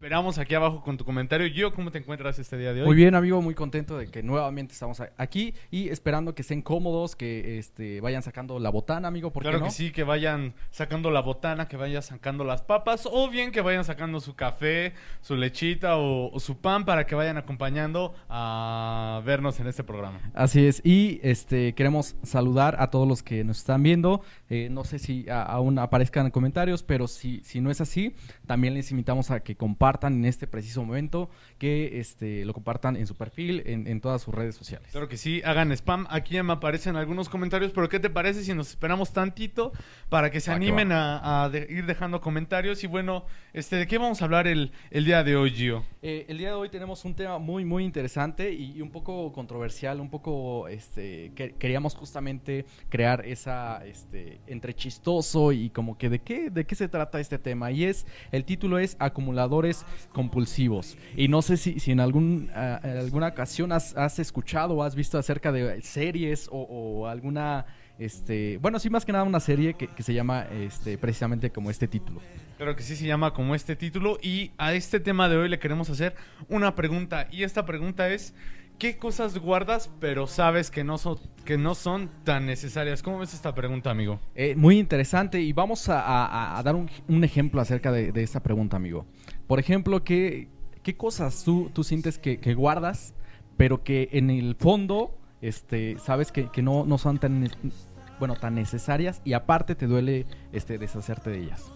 Esperamos aquí abajo con tu comentario. Yo, ¿cómo te encuentras este día de hoy? Muy bien, amigo, muy contento de que nuevamente estamos aquí y esperando que estén cómodos, que este, vayan sacando la botana, amigo, ¿por qué Claro no? que sí, que vayan sacando la botana, que vayan sacando las papas, o bien que vayan sacando su café, su lechita o, o su pan para que vayan acompañando a vernos en este programa. Así es, y este queremos saludar a todos los que nos están viendo. Eh, no sé si a- aún aparezcan comentarios, pero si, si no es así, también les invitamos a que compartan en este preciso momento, que este, lo compartan en su perfil, en, en todas sus redes sociales. Claro que sí, hagan spam. Aquí ya me aparecen algunos comentarios, pero ¿qué te parece si nos esperamos tantito para que se que animen a, a de- ir dejando comentarios? Y bueno, este, ¿de qué vamos a hablar el, el día de hoy, Gio? Eh, el día de hoy tenemos un tema muy, muy interesante y, un poco controversial, un poco, este, que queríamos justamente crear esa, este, entre chistoso y como que de qué, de qué se trata este tema. Y es, el título es Acumuladores Compulsivos. Y no sé si, si en algún, ah, en alguna ocasión has, has escuchado o has visto acerca de series o alguna, este, bueno, sí, más que nada una serie que, que se llama, este, precisamente como este título. Claro que sí se llama como este título y a este tema de hoy le queremos hacer una pregunta y esta pregunta es ¿qué cosas guardas pero sabes que no son que no son tan necesarias? ¿Cómo ves esta pregunta, amigo? Eh, muy interesante y vamos a, a- a dar un, un ejemplo acerca de, de esta pregunta, amigo. Por ejemplo, ¿qué, qué cosas tú, tú sientes que, que guardas, pero que en el fondo este, sabes que, que no, no son tan, bueno, tan necesarias y aparte te duele este, deshacerte de ellas?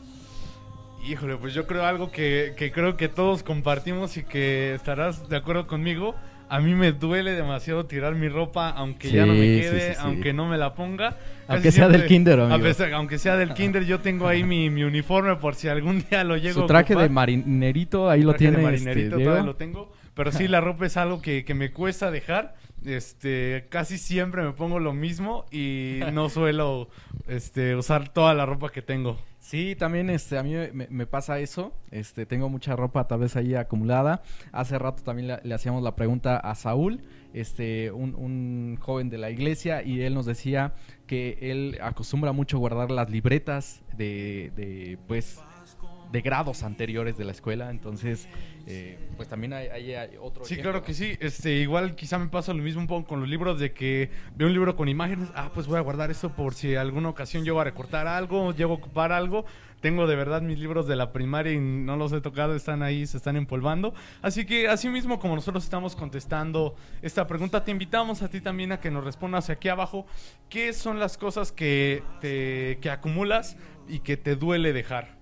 Híjole, pues yo creo algo que, que creo que todos compartimos y que estarás de acuerdo conmigo. A mí me duele demasiado tirar mi ropa, aunque ya no me Sí, quede, sí, sí, sí. aunque no me la ponga. Aunque sea del kinder, a amigo. pesar- aunque sea del kinder, yo tengo ahí mi, mi uniforme por si algún día lo llego Su a traje de ocupar. marinerito, ahí lo traje de tiene. marinerito este, todavía lo tengo. Pero sí, la ropa es algo que, que me cuesta dejar. Este, casi siempre me pongo lo mismo y no suelo este, usar toda la ropa que tengo. Sí, también este, a mí me, pasa eso. Este, tengo mucha ropa tal vez ahí acumulada. Hace rato también le, le hacíamos la pregunta a Saúl, este, un, un joven de la iglesia, y él nos decía que él acostumbra mucho guardar las libretas de, de pues, de grados anteriores de la escuela. Entonces, eh, pues también hay, hay- hay otro. Sí, ejemplo. claro que sí. Este, igual quizá me pasa lo mismo un poco con los libros de que veo un libro con imágenes, ah, pues voy a guardar esto por si alguna ocasión llego a recortar algo, llego a ocupar algo. Tengo de verdad mis libros de la primaria y no los he tocado, están ahí, se están empolvando. Así que así mismo como nosotros estamos contestando esta pregunta, te invitamos a ti también a que nos respondas aquí abajo qué son las cosas que te que acumulas y que te duele dejar.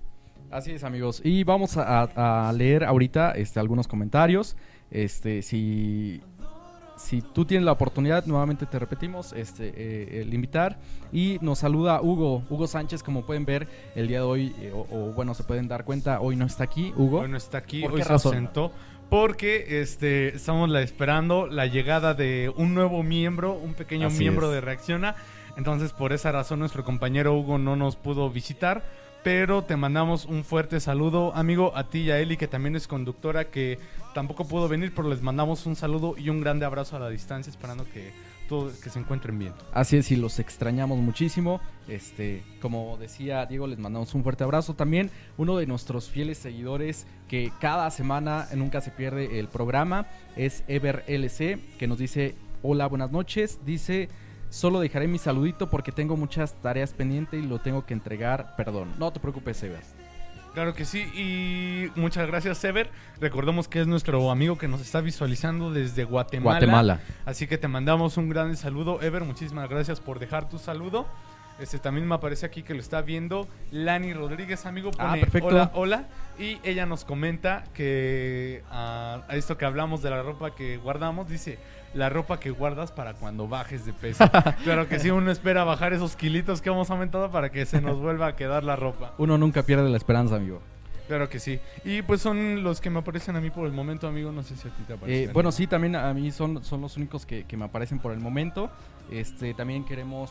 Así es, amigos. Y vamos a, leer ahorita este, algunos comentarios. Este, si, si tú tienes la oportunidad, nuevamente te repetimos, este, eh, el invitar. Y nos saluda Hugo, Hugo Sánchez, como pueden ver el día de hoy, eh, o, o, bueno, se pueden dar cuenta, hoy no está aquí, Hugo. Hoy no está aquí, ¿Por hoy se razón? ausentó. Porque este, estamos la- esperando la llegada de un nuevo miembro, un pequeño Así miembro es. de Reacciona. Entonces, por esa razón, nuestro compañero Hugo no nos pudo visitar. Pero te mandamos un fuerte saludo, amigo, a ti y a Eli, que también es conductora, que tampoco pudo venir, pero les mandamos un saludo y un grande abrazo a la distancia, esperando que, todo, que se encuentren bien. Así es, y los extrañamos muchísimo. Este, como decía Diego, les mandamos un fuerte abrazo. También uno de nuestros fieles seguidores que cada semana nunca se pierde el programa es Ever LC, que nos dice, hola, buenas noches. Dice, solo dejaré mi saludito porque tengo muchas tareas pendientes y lo tengo que entregar. Perdón, no te preocupes, Ever. Claro que sí, y muchas gracias, Sever. Recordemos que es nuestro amigo que nos está visualizando desde Guatemala. Guatemala. Así que te mandamos un gran saludo, Ever. Muchísimas gracias por dejar tu saludo. Este también me aparece aquí que lo está viendo Lani Rodríguez, amigo. Ah, Pone perfecto. hola, hola. Y ella nos comenta que ah, a esto que hablamos de la ropa que guardamos, dice la ropa que guardas para cuando bajes de peso. claro que sí, uno espera bajar esos kilitos que hemos aumentado para que se nos vuelva a quedar la ropa. Uno nunca pierde la esperanza, amigo. Claro que sí. Y pues son los que me aparecen a mí por el momento, amigo. No sé si a ti te Eh, aparecen. bueno, sí, también a mí son, son los únicos que, que me aparecen por el momento. Este, también queremos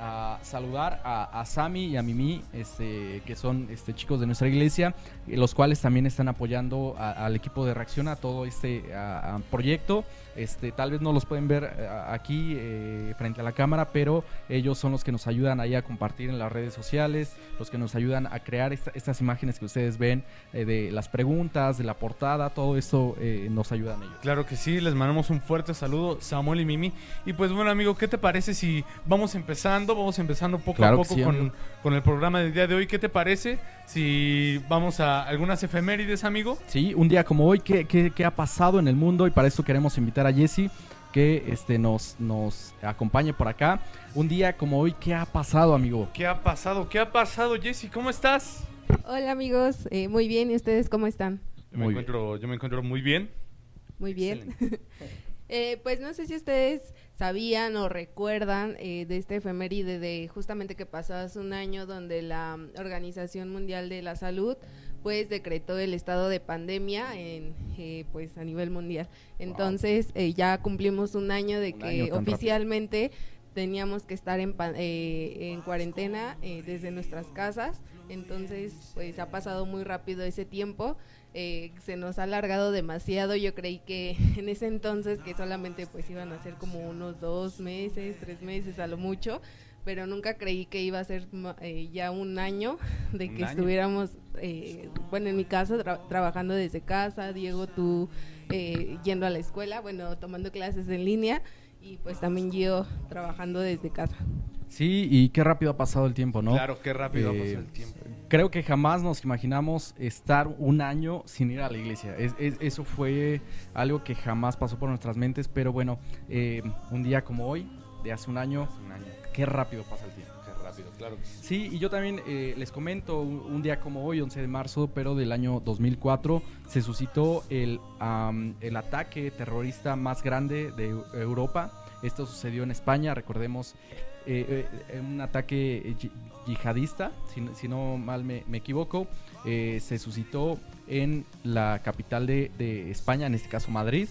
a saludar a, a Sami y a Mimi, este, que son este, chicos de nuestra iglesia, los cuales también están apoyando a- al equipo de reacción a todo este a proyecto. Este, tal vez no los pueden ver eh, aquí eh, frente a la cámara, pero ellos son los que nos ayudan ahí a compartir en las redes sociales, los que nos ayudan a crear esta- estas imágenes que ustedes ven eh, de las preguntas, de la portada, todo esto eh, nos ayudan ellos. Claro que sí, les mandamos un fuerte saludo, Samuel y Mimi. Y pues bueno, amigo, ¿qué te parece si vamos empezando? Vamos empezando poco Claro a poco sí, con, el programa del día de hoy. ¿Qué te parece si vamos a algunas efemérides, amigo? Sí, un día como hoy, ¿qué, qué, qué ha pasado en el mundo? Y para eso queremos invitar a Jesse que este, nos, nos acompañe por acá. Un día como hoy, ¿qué ha pasado, amigo? ¿Qué ha pasado? ¿Qué ha pasado, Jesse? ¿Cómo estás? Hola amigos, eh, muy bien, ¿y ustedes cómo están? Yo me, Muy bien. encuentro, yo me encuentro muy bien. Muy bien. Eh, pues no sé si ustedes sabían o recuerdan eh, de este efeméride de justamente que pasó hace un año donde la Organización Mundial de la Salud pues decretó el estado de pandemia en eh, pues a nivel mundial. Entonces eh, ya cumplimos un año de Un que año tan rápido. oficialmente teníamos que estar en, eh, en cuarentena eh, desde nuestras casas. Entonces pues ha pasado muy rápido ese tiempo eh, se nos ha alargado demasiado. Yo creí que en ese entonces que solamente pues iban a ser como unos dos meses, tres meses a lo mucho, pero nunca creí que iba a ser eh, ya un año de Un que año. estuviéramos, eh, bueno, en mi caso tra- trabajando desde casa, Diego tú eh, yendo a la escuela, bueno, tomando clases en línea y pues también yo trabajando desde casa. Sí, y qué rápido ha pasado el tiempo, ¿no? Claro, qué rápido ha Eh, pasado el tiempo. Creo que jamás nos imaginamos estar un año sin ir a la iglesia. Es- es- eso fue algo que jamás pasó por nuestras mentes, pero bueno, eh, un día como hoy, de hace un año, Un año. qué rápido pasa el tiempo. Qué rápido, claro. sí. Y yo también eh, les comento, un, día como hoy, 11 de marzo, pero del año 2004, se suscitó el, am, el ataque terrorista más grande de Eu- Europa. Esto sucedió en España, recordemos, eh, eh, un ataque yi- yihadista, si, no- si no mal me, me equivoco, se suscitó en la capital de, de España, en este caso Madrid,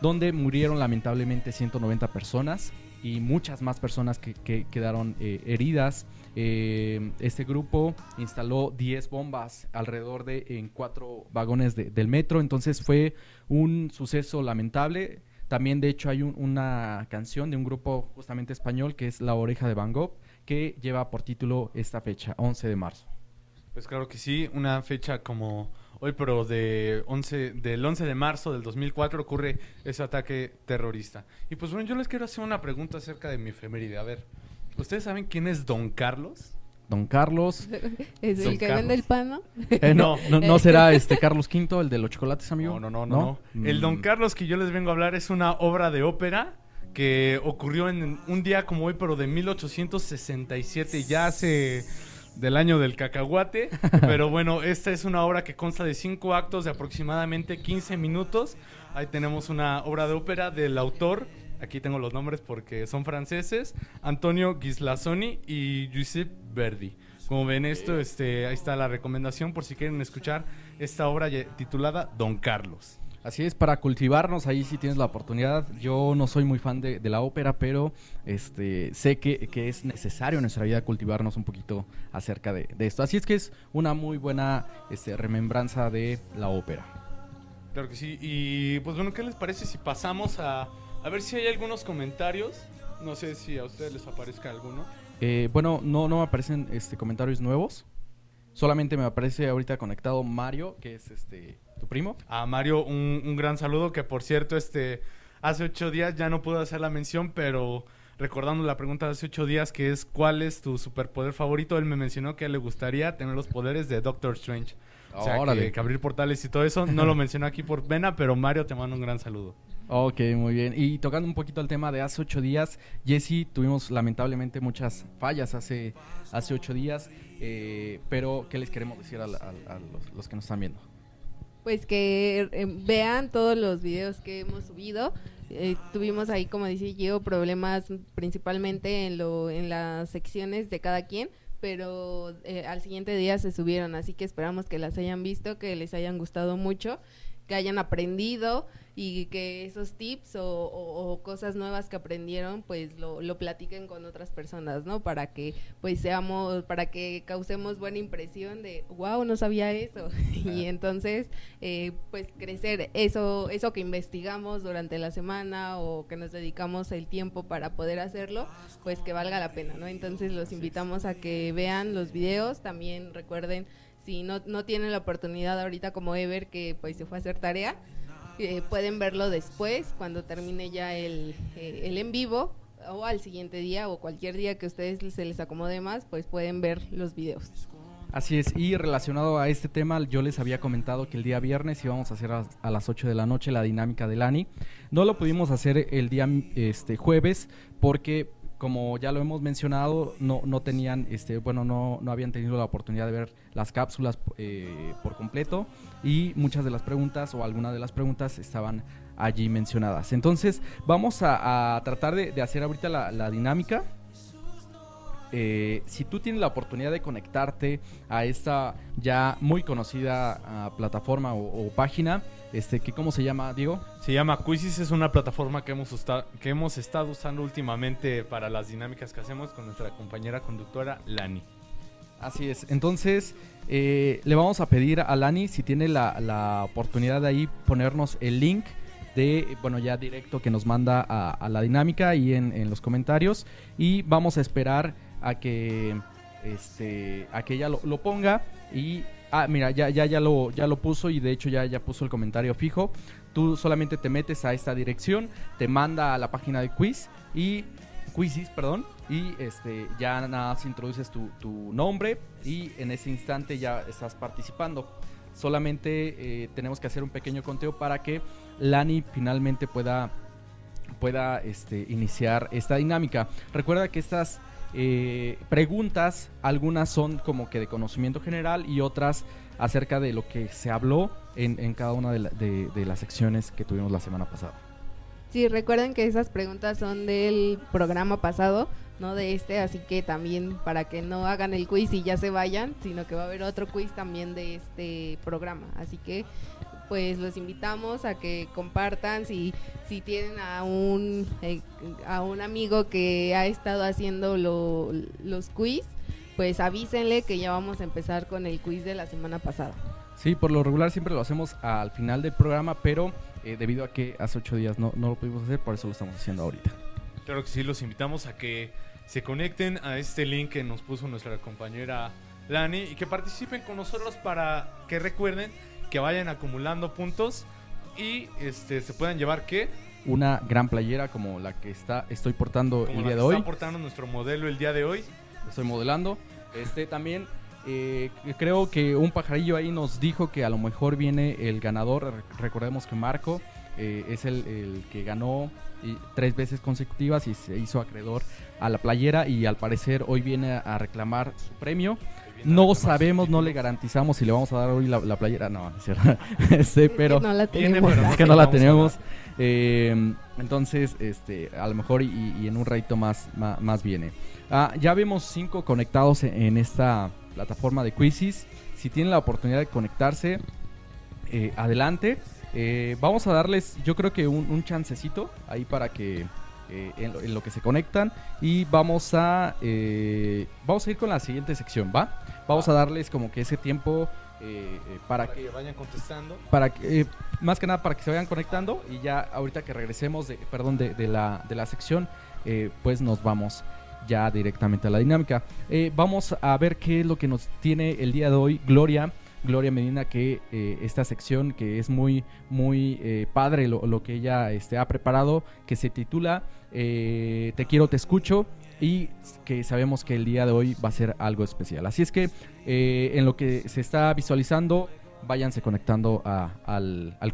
donde murieron lamentablemente 190 personas y muchas más personas que, que quedaron eh, heridas. Eh, este grupo instaló 10 bombas alrededor de en cuatro vagones de- del metro, entonces fue un suceso lamentable. También de hecho hay un- una canción de un grupo justamente español que es La Oreja de Van Gogh que lleva por título esta fecha, 11 de marzo. Pues claro que sí, una fecha como hoy, pero de 11, del 11 de marzo del 2004 ocurre ese ataque terrorista. Y pues bueno, yo les quiero hacer una pregunta acerca de mi efeméride. A ver, ¿ustedes saben quién es Don Carlos? Don Carlos. Es Don el que Carlos. vende el pan, ¿no? Eh, no, no, no será este Carlos V, el de los chocolates, amigo. No, no, no, no. no. El Don Mm. Carlos que yo les vengo a hablar es una obra de ópera que ocurrió en un día como hoy, pero de 1867, ya hace del año del cacahuate. Pero bueno, esta es una obra que consta de cinco actos de aproximadamente 15 minutos. Ahí tenemos una obra de ópera del autor. Aquí tengo los nombres porque son franceses. Antonio Ghislazzoni y Giuseppe Verdi. Como ven esto, este, ahí está la recomendación por si quieren escuchar esta obra titulada Don Carlos. Así es, para cultivarnos, ahí sí tienes la oportunidad. Yo no soy muy fan de, de la ópera, pero este sé que, que es necesario en nuestra vida cultivarnos un poquito acerca de, de esto. Así es que es una muy buena este, remembranza de la ópera. Claro que sí. Y pues bueno, ¿qué les parece si pasamos a, a ver si hay algunos comentarios? No sé si a ustedes les aparezca alguno. Eh, bueno, no, no me aparecen este, comentarios nuevos. Solamente me aparece ahorita conectado Mario, que es este tu primo. A Mario, un, un gran saludo, que por cierto, este, hace ocho días ya no pude hacer la mención, pero recordando la pregunta de hace ocho días, que es ¿cuál es tu superpoder favorito? Él me mencionó que le gustaría tener los poderes de Doctor Strange. O sea, que, que abrir portales y todo eso. No lo mencionó aquí por pena, pero Mario te manda un gran saludo. Ok, muy bien. Y tocando un poquito el tema de hace ocho días, Jesse, tuvimos lamentablemente muchas fallas hace, hace ocho días, eh, pero ¿qué les queremos decir a, la- a- a los, los que nos están viendo? Pues que eh, vean todos los videos que hemos subido. Eh, tuvimos ahí, como dice Gio, problemas principalmente en, lo, en las secciones de cada quien, pero eh, al siguiente día se subieron, así que esperamos que las hayan visto, que les hayan gustado mucho. Que hayan aprendido y que esos tips o, cosas nuevas que aprendieron pues lo, lo, platiquen con otras personas, ¿no? Para que pues seamos, para que causemos buena impresión de, wow, no sabía eso. y entonces eh, pues crecer eso, eso que investigamos durante la semana o que nos dedicamos el tiempo para poder hacerlo, pues que valga la pena, ¿no? Entonces los invitamos a que vean los videos, también recuerden si no, no tienen la oportunidad ahorita como Ever que pues se fue a hacer tarea, eh, pueden verlo después, cuando termine ya el, eh, el en vivo, o al siguiente día, o cualquier día que ustedes se les acomode más, pues pueden ver los videos. Así es, y relacionado a este tema, yo les había comentado que el día viernes íbamos a hacer a, a, las 8 de la noche la dinámica del ANI. No lo pudimos hacer el día este, jueves porque como ya lo hemos mencionado, no, no tenían, este, bueno, no, no habían tenido la oportunidad de ver las cápsulas eh, por completo y muchas de las preguntas o algunas de las preguntas estaban allí mencionadas. Entonces, vamos a, tratar de, hacer ahorita la, dinámica. Eh, si tú tienes la oportunidad de conectarte a esta ya muy conocida ah, plataforma o página, este, ¿Cómo se llama, Diego? Se llama Quizzes, es una plataforma que hemos, que hemos estado usando últimamente para las dinámicas que hacemos con nuestra compañera conductora Lani. Así es, entonces eh, le vamos a pedir a Lani si tiene la, oportunidad de ahí ponernos el link de, bueno, ya directo que nos manda a, la dinámica y en, en, los comentarios. Y vamos a esperar a que, este, a que ella lo, ponga y Ah, mira, ya, ya, ya, lo, ya lo puso y de hecho ya, ya puso el comentario fijo. Tú solamente te metes a esta dirección, te manda a la página de quiz y quizzes, perdón, y este ya nada más introduces tu, tu nombre y en ese instante ya estás participando. Solamente eh, tenemos que hacer un pequeño conteo para que Lani finalmente pueda pueda este, iniciar esta dinámica. Recuerda que estas eh, preguntas, algunas son como que de conocimiento general y otras acerca de lo que se habló en, cada una de, las secciones que tuvimos la semana pasada. Sí, recuerden que esas preguntas son del programa pasado, no de este, así que también para que no hagan el quiz y ya se vayan, sino que va a haber otro quiz también de este programa. Así que pues los invitamos a que compartan si, si tienen a un, eh, a un amigo que ha estado haciendo los quiz, pues avísenle que ya vamos a empezar con el quiz de la semana pasada. Sí, por lo regular siempre lo hacemos al final del programa, pero eh, debido a que hace ocho días no, no lo pudimos hacer, por eso lo estamos haciendo ahorita. Claro que sí, los invitamos a que se conecten a este link que nos puso nuestra compañera Lani y que participen con nosotros para que recuerden que vayan acumulando puntos y este se puedan llevar qué? Una gran playera como la que está estoy portando el día de hoy. Está portando nuestro modelo el día de hoy. Estoy modelando. Este también eh, creo que un pajarillo ahí nos dijo que a lo mejor viene el ganador. Recordemos que Marco eh, es el, que ganó tres veces consecutivas y se hizo acreedor a la playera y al parecer hoy viene a reclamar su premio. No sabemos, no le garantizamos si le vamos a dar hoy la, playera. No, es cierto. sí, pero, no la tenemos. es que no la tenemos. Eh, entonces, este, a lo mejor y, en un ratito más, más, viene. Ah, ya vemos cinco conectados en, esta plataforma de Quizzes. Si tienen la oportunidad de conectarse, eh, adelante. Eh, vamos a darles, yo creo que un, un chancecito ahí para que eh, en, lo, que se conectan y vamos a eh, vamos a ir con la siguiente sección, ¿va? Vamos a darles como que ese tiempo eh, para, que, vayan contestando. Para que, más que nada para que se vayan conectando y ya ahorita que regresemos, de, perdón, de, de la, de la sección, pues nos vamos ya directamente a la dinámica. vamos a ver qué es lo que nos tiene el día de hoy Gloria. Gloria Medina que eh, esta sección que es muy muy eh, padre lo, que ella este, ha preparado que se titula eh, Te quiero, te escucho y que sabemos que el día de hoy va a ser algo especial. Así es que en lo que se está visualizando, váyanse conectando al, al.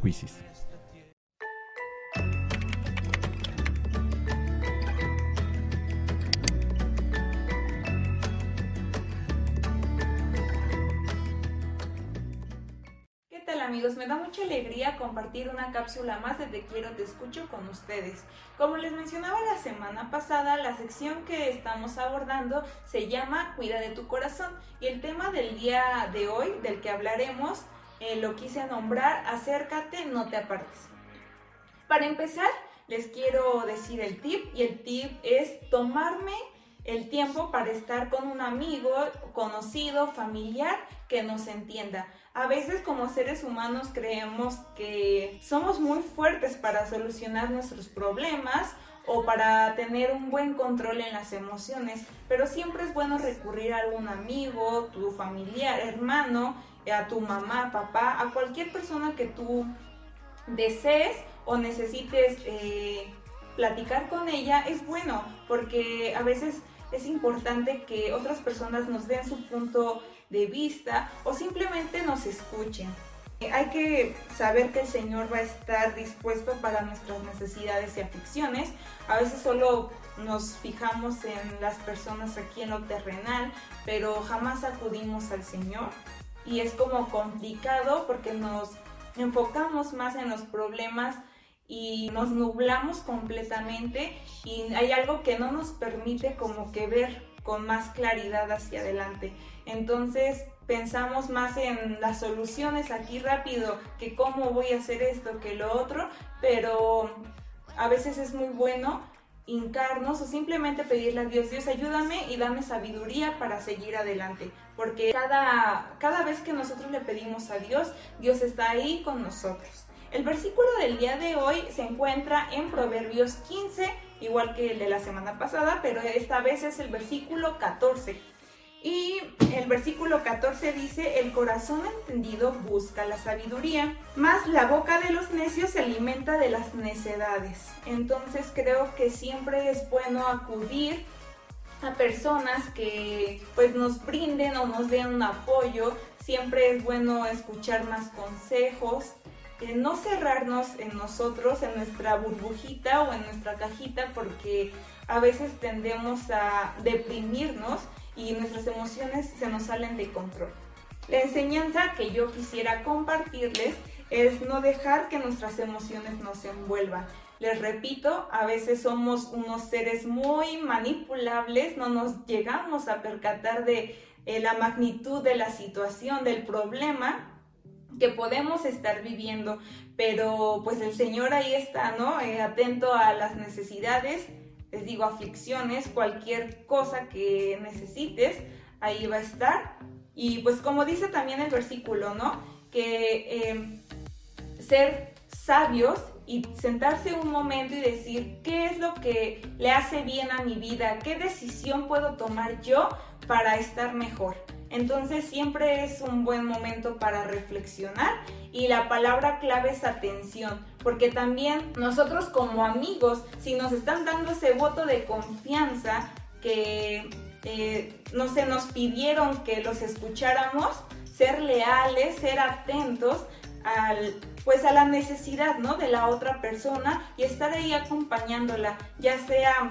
Amigos? Me da mucha alegría compartir una cápsula más de Te quiero, te escucho con ustedes. Como les mencionaba la semana pasada, la sección que estamos abordando se llama Cuida de tu corazón y el tema del día de hoy del que hablaremos eh, lo quise nombrar, acércate, no te apartes. Para empezar, les quiero decir el tip y el tip es tomarme el tiempo para estar con un amigo, conocido, familiar que nos entienda. A veces como seres humanos creemos que somos muy fuertes para solucionar nuestros problemas o para tener un buen control en las emociones, pero siempre es bueno recurrir a algún amigo, tu familiar, hermano, a tu mamá, papá, a cualquier persona que tú desees o necesites eh, platicar con ella, es bueno, porque a veces es importante que otras personas nos den su punto de vista o simplemente nos escuchen. Hay que saber que el Señor va a estar dispuesto para nuestras necesidades y aflicciones. A veces solo nos fijamos en las personas aquí en lo terrenal, pero jamás acudimos al Señor. Y es como complicado porque nos enfocamos más en los problemas y nos nublamos completamente y hay algo que no nos permite como que ver con más claridad hacia adelante. Entonces pensamos más en las soluciones aquí rápido, que cómo voy a hacer esto, que lo otro, pero a veces es muy bueno hincarnos o simplemente pedirle a Dios, Dios ayúdame y dame sabiduría para seguir adelante, porque cada, cada vez que nosotros le pedimos a Dios, Dios está ahí con nosotros. El versículo del día de hoy se encuentra en Proverbios 15, igual que el de la semana pasada, pero esta vez es el versículo 14. Y el versículo 14 dice, el corazón entendido busca la sabiduría, más la boca de los necios se alimenta de las necedades. Entonces creo que siempre es bueno acudir a personas que pues nos brinden o nos den un apoyo. Siempre es bueno escuchar más consejos, no cerrarnos en nosotros, en nuestra burbujita o en nuestra cajita, porque a veces tendemos a deprimirnos y nuestras emociones se nos salen de control. La enseñanza que yo quisiera compartirles es no dejar que nuestras emociones nos envuelvan. Les repito, a veces somos unos seres muy manipulables, no nos llegamos a percatar de eh, la magnitud de la situación, del problema, que podemos estar viviendo, pero pues el Señor ahí está, ¿no? Eh, atento a las necesidades, les digo, aflicciones, cualquier cosa que necesites, ahí va a estar. Y pues como dice también el versículo, ¿no? Que em, ser sabios y sentarse un momento y decir, ¿qué es lo que le hace bien a mi vida? ¿Qué decisión puedo tomar yo para estar mejor? Entonces siempre es un buen momento para reflexionar y la palabra clave es atención, porque también nosotros como amigos, si nos están dando ese voto de confianza que eh, no se nos pidieron que los escucháramos, ser leales, ser atentos al, pues a la necesidad ¿no? de la otra persona y estar ahí acompañándola, ya sea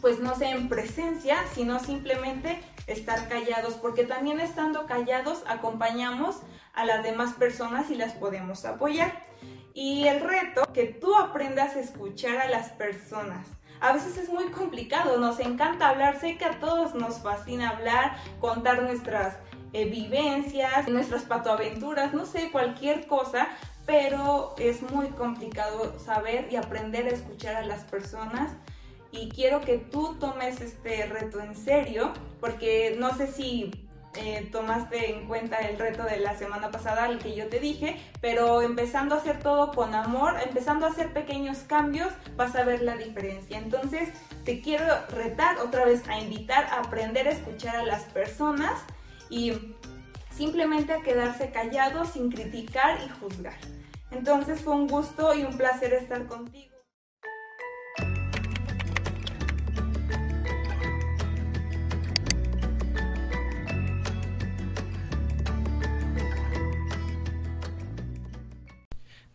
pues no sea en presencia, sino simplemente estar callados, porque también estando callados acompañamos a las demás personas y las podemos apoyar. Y el reto, que tú aprendas a escuchar a las personas. A veces es muy complicado, nos encanta hablar, sé que a todos nos fascina hablar, contar nuestras eh, vivencias, nuestras patoaventuras, no sé, cualquier cosa, pero es muy complicado saber y aprender a escuchar a las personas y quiero que tú tomes este reto en serio, porque no sé si eh, tomaste en cuenta el reto de la semana pasada, el que yo te dije, pero empezando a hacer todo con amor, empezando a hacer pequeños cambios, vas a ver la diferencia. Entonces, te quiero retar otra vez a invitar a aprender a escuchar a las personas y simplemente a quedarse callado sin criticar y juzgar. Entonces, fue un gusto y un placer estar contigo.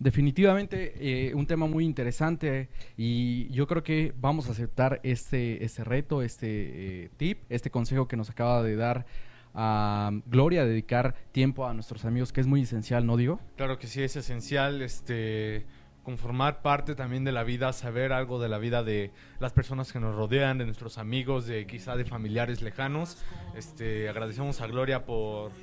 Definitivamente eh, un tema muy interesante y yo creo que vamos a aceptar este, este reto, este eh, tip, este consejo que nos acaba de dar a Gloria, dedicar tiempo a nuestros amigos, que es muy esencial, ¿no digo? Claro que sí, es esencial este conformar parte también de la vida, saber algo de la vida de las personas que nos rodean, de nuestros amigos, de quizá de familiares lejanos. Este, agradecemos a Gloria por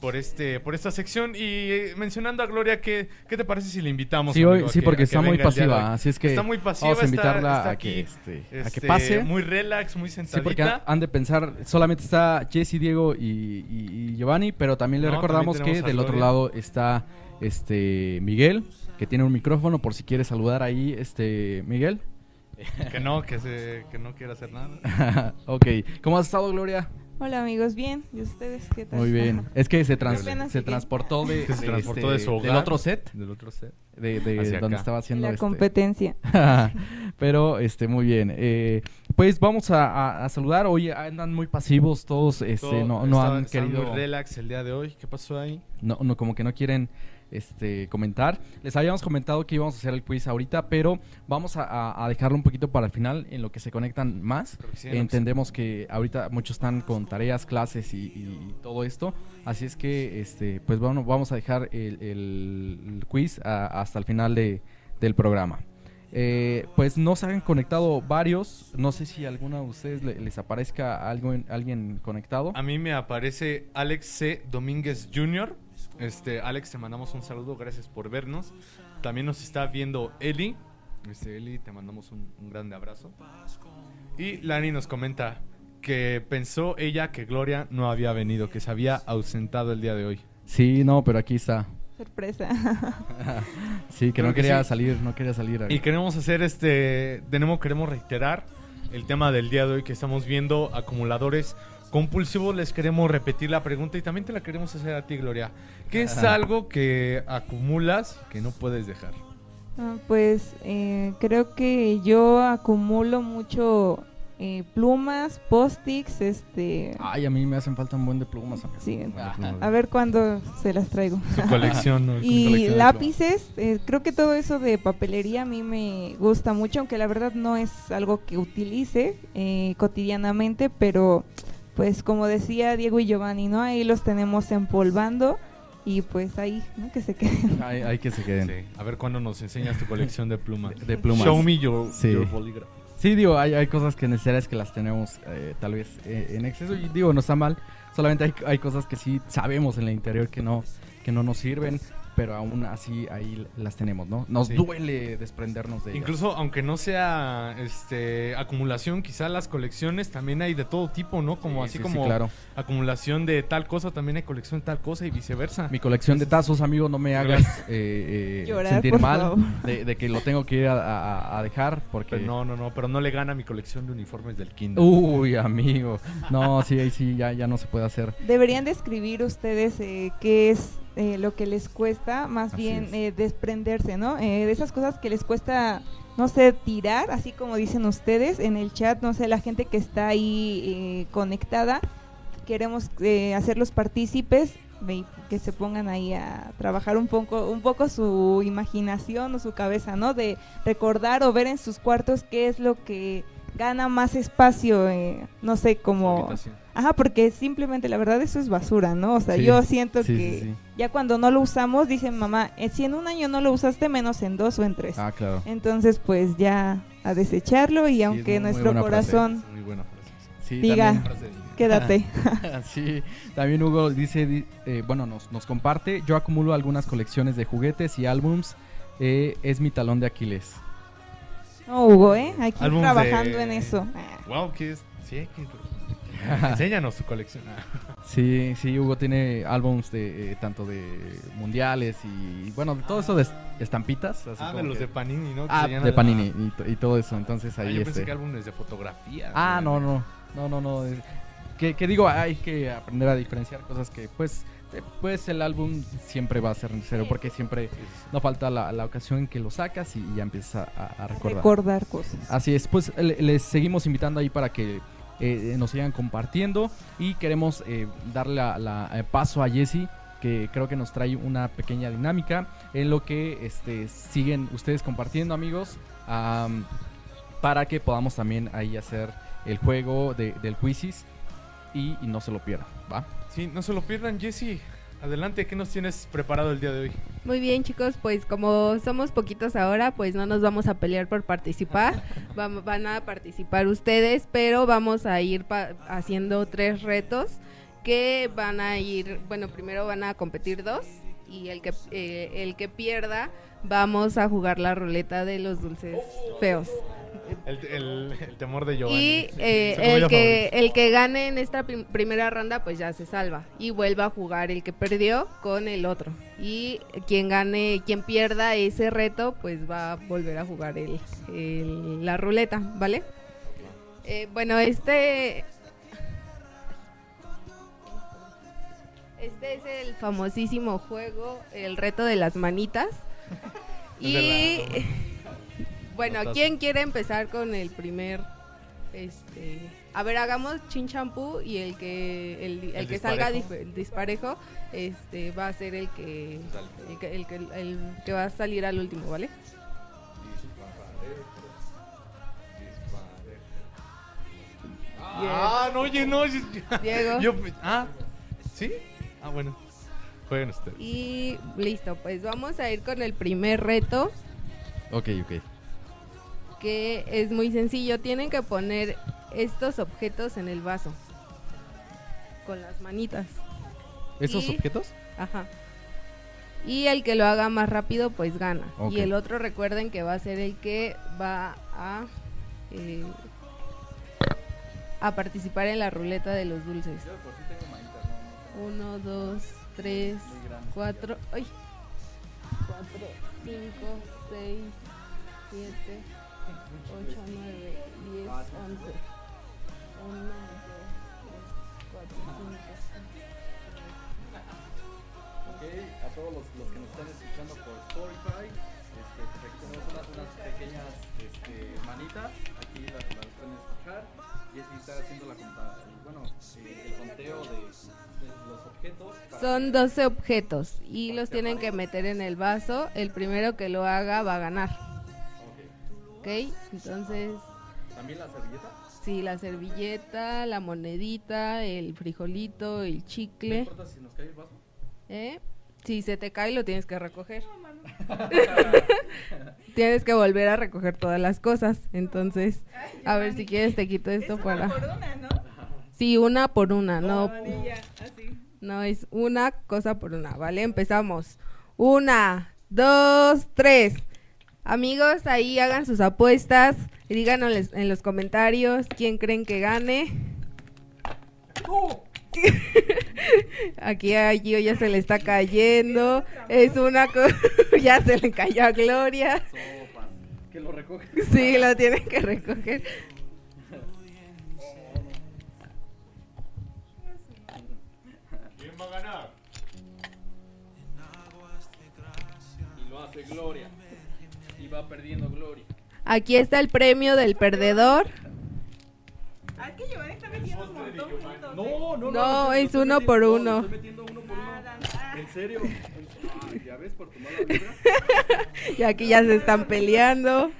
por este por esta sección y eh, mencionando a Gloria ¿qué, qué te parece si le invitamos Sí, amigo, hoy, a sí que- porque que está muy pasiva, así es que está muy pasiva vamos a está- invitarla está a, que, aquí, este, a que este, pase. muy relax muy Sí, sentadita porque han- han de pensar, solamente está Jesse, Diego y, y- y Giovanni, pero también le No, recordamos también que del otro lado está este Miguel, que tiene un micrófono por si quiere saludar ahí, este Miguel. que no que se que no quiere hacer nada ok, ¿cómo has estado Gloria? Hola amigos, bien. ¿Y ustedes qué tal? Muy bien. Es que se, trans- se transportó de, se de transportó de su del hogar. otro set, del otro set de, de donde acá. estaba haciendo La este- competencia. Pero, este, muy bien. Eh, pues vamos a, a- a saludar. Hoy andan muy pasivos todos. Este, Todo- no, no está- han querido. muy relax el día de hoy qué pasó ahí No, no, como que no quieren este, comentar. Les habíamos comentado que íbamos a hacer el quiz ahorita, pero vamos a, dejarlo un poquito para el final en lo que se conectan más. Sí, que Entendemos que ahorita muchos están con tareas, clases y, y todo esto. Así es que, este, pues bueno, vamos a dejar el, el- quiz a- hasta el final de- del programa. Eh, pues no se han conectado varios. No sé si a alguno de ustedes le- les aparezca algo en- alguien conectado. A mí me aparece Alex C. Domínguez Jr. Este, Alex, te mandamos un saludo, gracias por vernos. También nos está viendo Eli. Este, Eli, te mandamos un, un grande abrazo. Y Lani nos comenta que pensó ella que Gloria no había venido, que se había ausentado el día de hoy. Sí, no, pero aquí está. Sorpresa. Sí, que Creo no que quería sí. salir, no quería salir. Y queremos hacer este, nuevo queremos reiterar el tema del día de hoy que estamos viendo, acumuladores compulsivos. Les queremos repetir la pregunta y también te la queremos hacer a ti, Gloria. ¿Qué es algo que acumulas que no puedes dejar? Ah, pues eh, creo que yo acumulo mucho eh, plumas, post-its, este... Ay, a mí me hacen falta un buen de plumas. amigo. Sí, Ah, a ver cuándo se las traigo. Su colección. Y colección lápices, eh, creo que todo eso de papelería a mí me gusta mucho, aunque la verdad no es algo que utilice eh, cotidianamente, pero pues como decía Diego y Giovanni, ¿no? Ahí los tenemos empolvando y pues ahí, ¿no? Que se queden. Hay, hay que se queden. Sí. A ver cuándo nos enseñas tu colección de plumas. De- de plumas. Show me your, Sí. your bolígrafo. Sí, digo, hay, hay cosas que necesarias que las tenemos eh, tal vez eh, en exceso. Y digo, no está mal. Solamente hay, hay cosas que sí sabemos en el interior que no, que no nos sirven. Pero aún así ahí las tenemos, ¿no? Nos Sí. duele desprendernos de ellas. Incluso aunque no sea este acumulación, quizá las colecciones también hay de todo tipo, ¿no? Como Sí, así sí, sí, como claro. acumulación de tal cosa, también hay colección de tal cosa y viceversa. Mi colección de tazos, amigo, no me hagas eh, eh, Llorar, sentir mal de, de que lo tengo que ir a, a- a dejar porque... Pero no, no, no, pero no le gana mi colección de uniformes del kinder. Uy, amigo. No, sí, ahí sí, ya, ya no se puede hacer. Deberían describir ustedes eh, qué es eh, lo que les cuesta, más Así bien eh, desprenderse, ¿no? Eh, de esas cosas que les cuesta, no sé, tirar, así como dicen ustedes en el chat, no sé, la gente que está ahí eh, conectada, queremos eh, hacerlos partícipes que se pongan ahí a trabajar un poco, un poco su imaginación o su cabeza, ¿no? De recordar o ver en sus cuartos qué es lo que gana más espacio, eh, no sé, como... Ajá, porque simplemente la verdad eso es basura, ¿no? O sea, Sí, yo siento Sí, que sí, sí. ya cuando no lo usamos, dicen mamá, eh, si en un año no lo usaste, menos en dos o en tres. Ah, claro. Entonces, pues ya a desecharlo y aunque muy- muy nuestro frase. corazón, Muy buena frase. Sí, Diga. también- quédate. sí, también Hugo dice, di- eh, bueno, nos, nos comparte, yo acumulo algunas colecciones de juguetes y álbums, eh, es mi talón de Aquiles. No, Hugo, ¿eh? Aquí Álbums trabajando de- en eso. Wow, ¿qué es? Sí, hay que... Enséñanos tu colección. Ah. Sí, sí, Hugo tiene álbums de eh, tanto de mundiales y bueno, de todo eso de es- estampitas. así Ah, de los que- de Panini, ¿no? Que Ah, de Panini y, to- y todo eso, entonces Ah, ahí yo pensé este- que álbumes de fotografía. Ah, no, no, no, no, no. es- Que, que digo, hay que aprender a diferenciar cosas que, pues, eh, pues el álbum siempre va a ser necesario porque siempre no falta la, la ocasión en que lo sacas y ya empiezas a, a recordar. recordar cosas. Así es, pues le- les seguimos invitando ahí para que eh, nos sigan compartiendo y queremos eh, darle la, eh, paso a Jesse que creo que nos trae una pequeña dinámica en lo que este, siguen ustedes compartiendo amigos am, para que podamos también ahí hacer el juego de- del quizzes y, y no se lo pierdan, ¿va? Sí, no se lo pierdan, Jesse. Adelante, ¿qué nos tienes preparado el día de hoy? Muy bien, chicos, pues como somos poquitos ahora, pues no nos vamos a pelear por participar. Vam- van a participar ustedes, pero vamos a ir pa- haciendo tres retos que van a ir, bueno, primero van a competir dos y el que, eh, el que pierda vamos a jugar la ruleta de los dulces feos. El, el- el temor de Giovanni. Y Sí, eh, el, que, el que gane en esta prim- primera ronda pues ya se salva y vuelve a jugar el que perdió con el otro. Y quien gane, quien pierda ese reto pues va a volver a jugar el, el- la ruleta, ¿vale? Eh, bueno, este... Este es el famosísimo juego, el reto de las manitas. Y... Bueno, Notazo. ¿quién quiere empezar con el primer? Este, a ver, hagamos chin champú y el que el, el El que salga disparejo. dif- disparejo, este, va a ser el que el que, el que el que va a salir al último, ¿vale? Ah, no, oye, no. Diego. Yo, ah, ¿sí? Ah, bueno. Jueguen ustedes. Y listo, pues vamos a ir con el primer reto, Ok, ok. Que es muy sencillo. Tienen que poner estos objetos en el vaso con las manitas. ¿Esos Y- objetos? Ajá. Y el que lo haga más rápido, pues gana. Y el otro, recuerden que va a ser el que va a eh, a participar en la ruleta de los dulces. Uno, dos, tres, cuatro, ay, cuatro, cinco, seis, siete, ocho, nueve, diez, once. Uno, dos, tres, cuatro, cinco, Ok, a todos los, los que nos están escuchando por Spotify, este, pues tenemos unas, unas pequeñas este, manitas, aquí las, las pueden escuchar. Jessy está haciendo la conta, bueno, eh, el conteo de, de los objetos. Son 12 objetos y los tienen que meter en el vaso. El primero que lo haga va a ganar. Ok. Entonces, ¿También la servilleta? sí, la servilleta, la monedita, el frijolito, el ¿No chicle. importa si nos cae el vaso? ¿eh? Si se te cae, lo tienes que recoger. tienes que volver a recoger todas las cosas. Entonces, a ver si quieres, te quito esto Es una para. por una, ¿no? Sí, una por una, no. Así. No, es una cosa por una, ¿vale? Empezamos. Una, dos, tres. Amigos, ahí hagan sus apuestas. y Díganos en los comentarios quién creen que gane. Aquí a Gio ya se le está cayendo. Es una cosa. ya se le cayó a Gloria. Sopas. Que lo recoge. Sí, lo tienen que recoger. Aquí está el premio del perdedor. Ah, es que Giovanni está metiendo un montón juntos. No, no, no. No, estoy- es uno por no, uno. Estoy metiendo uno por uno. Nada. ¿En serio? Ay, ya ves, por tomar la vibra. Y aquí ya se están peleando.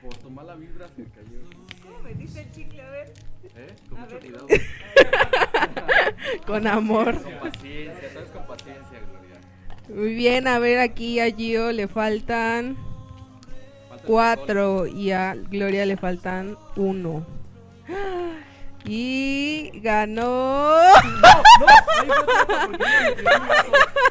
Por tomar la vibra se cayó. ¿Cómo metiste el chicle? A ver. ¿Eh? Con mucho cuidado. Con amor. Con paciencia, sabes con paciencia, Gloria. Muy bien, a ver, aquí a Gio le faltan cuatro y a Gloria le faltan uno. Y ganó.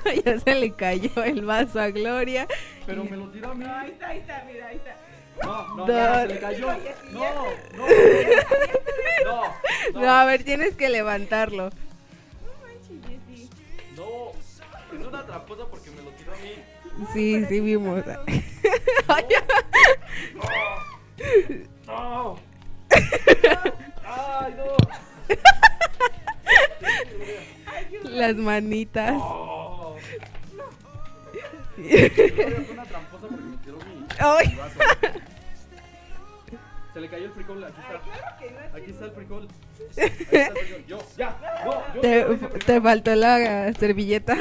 ya se le cayó el vaso a Gloria. Pero me lo tiró a mí. No, ahí está, ahí está, mira, ahí está. No, no, No. se le cayó. No, no, no. No, No, a ver, tienes que levantarlo. No. Es una tramposa Sí, sí vimos. No. Ay, no. Las manitas. Oh. Cayó el frijol, aquí está. Claro que no. Aquí está el frijol. Ahí está el frijol. Yo, ya, no, yo Te, yo te faltó la servilleta.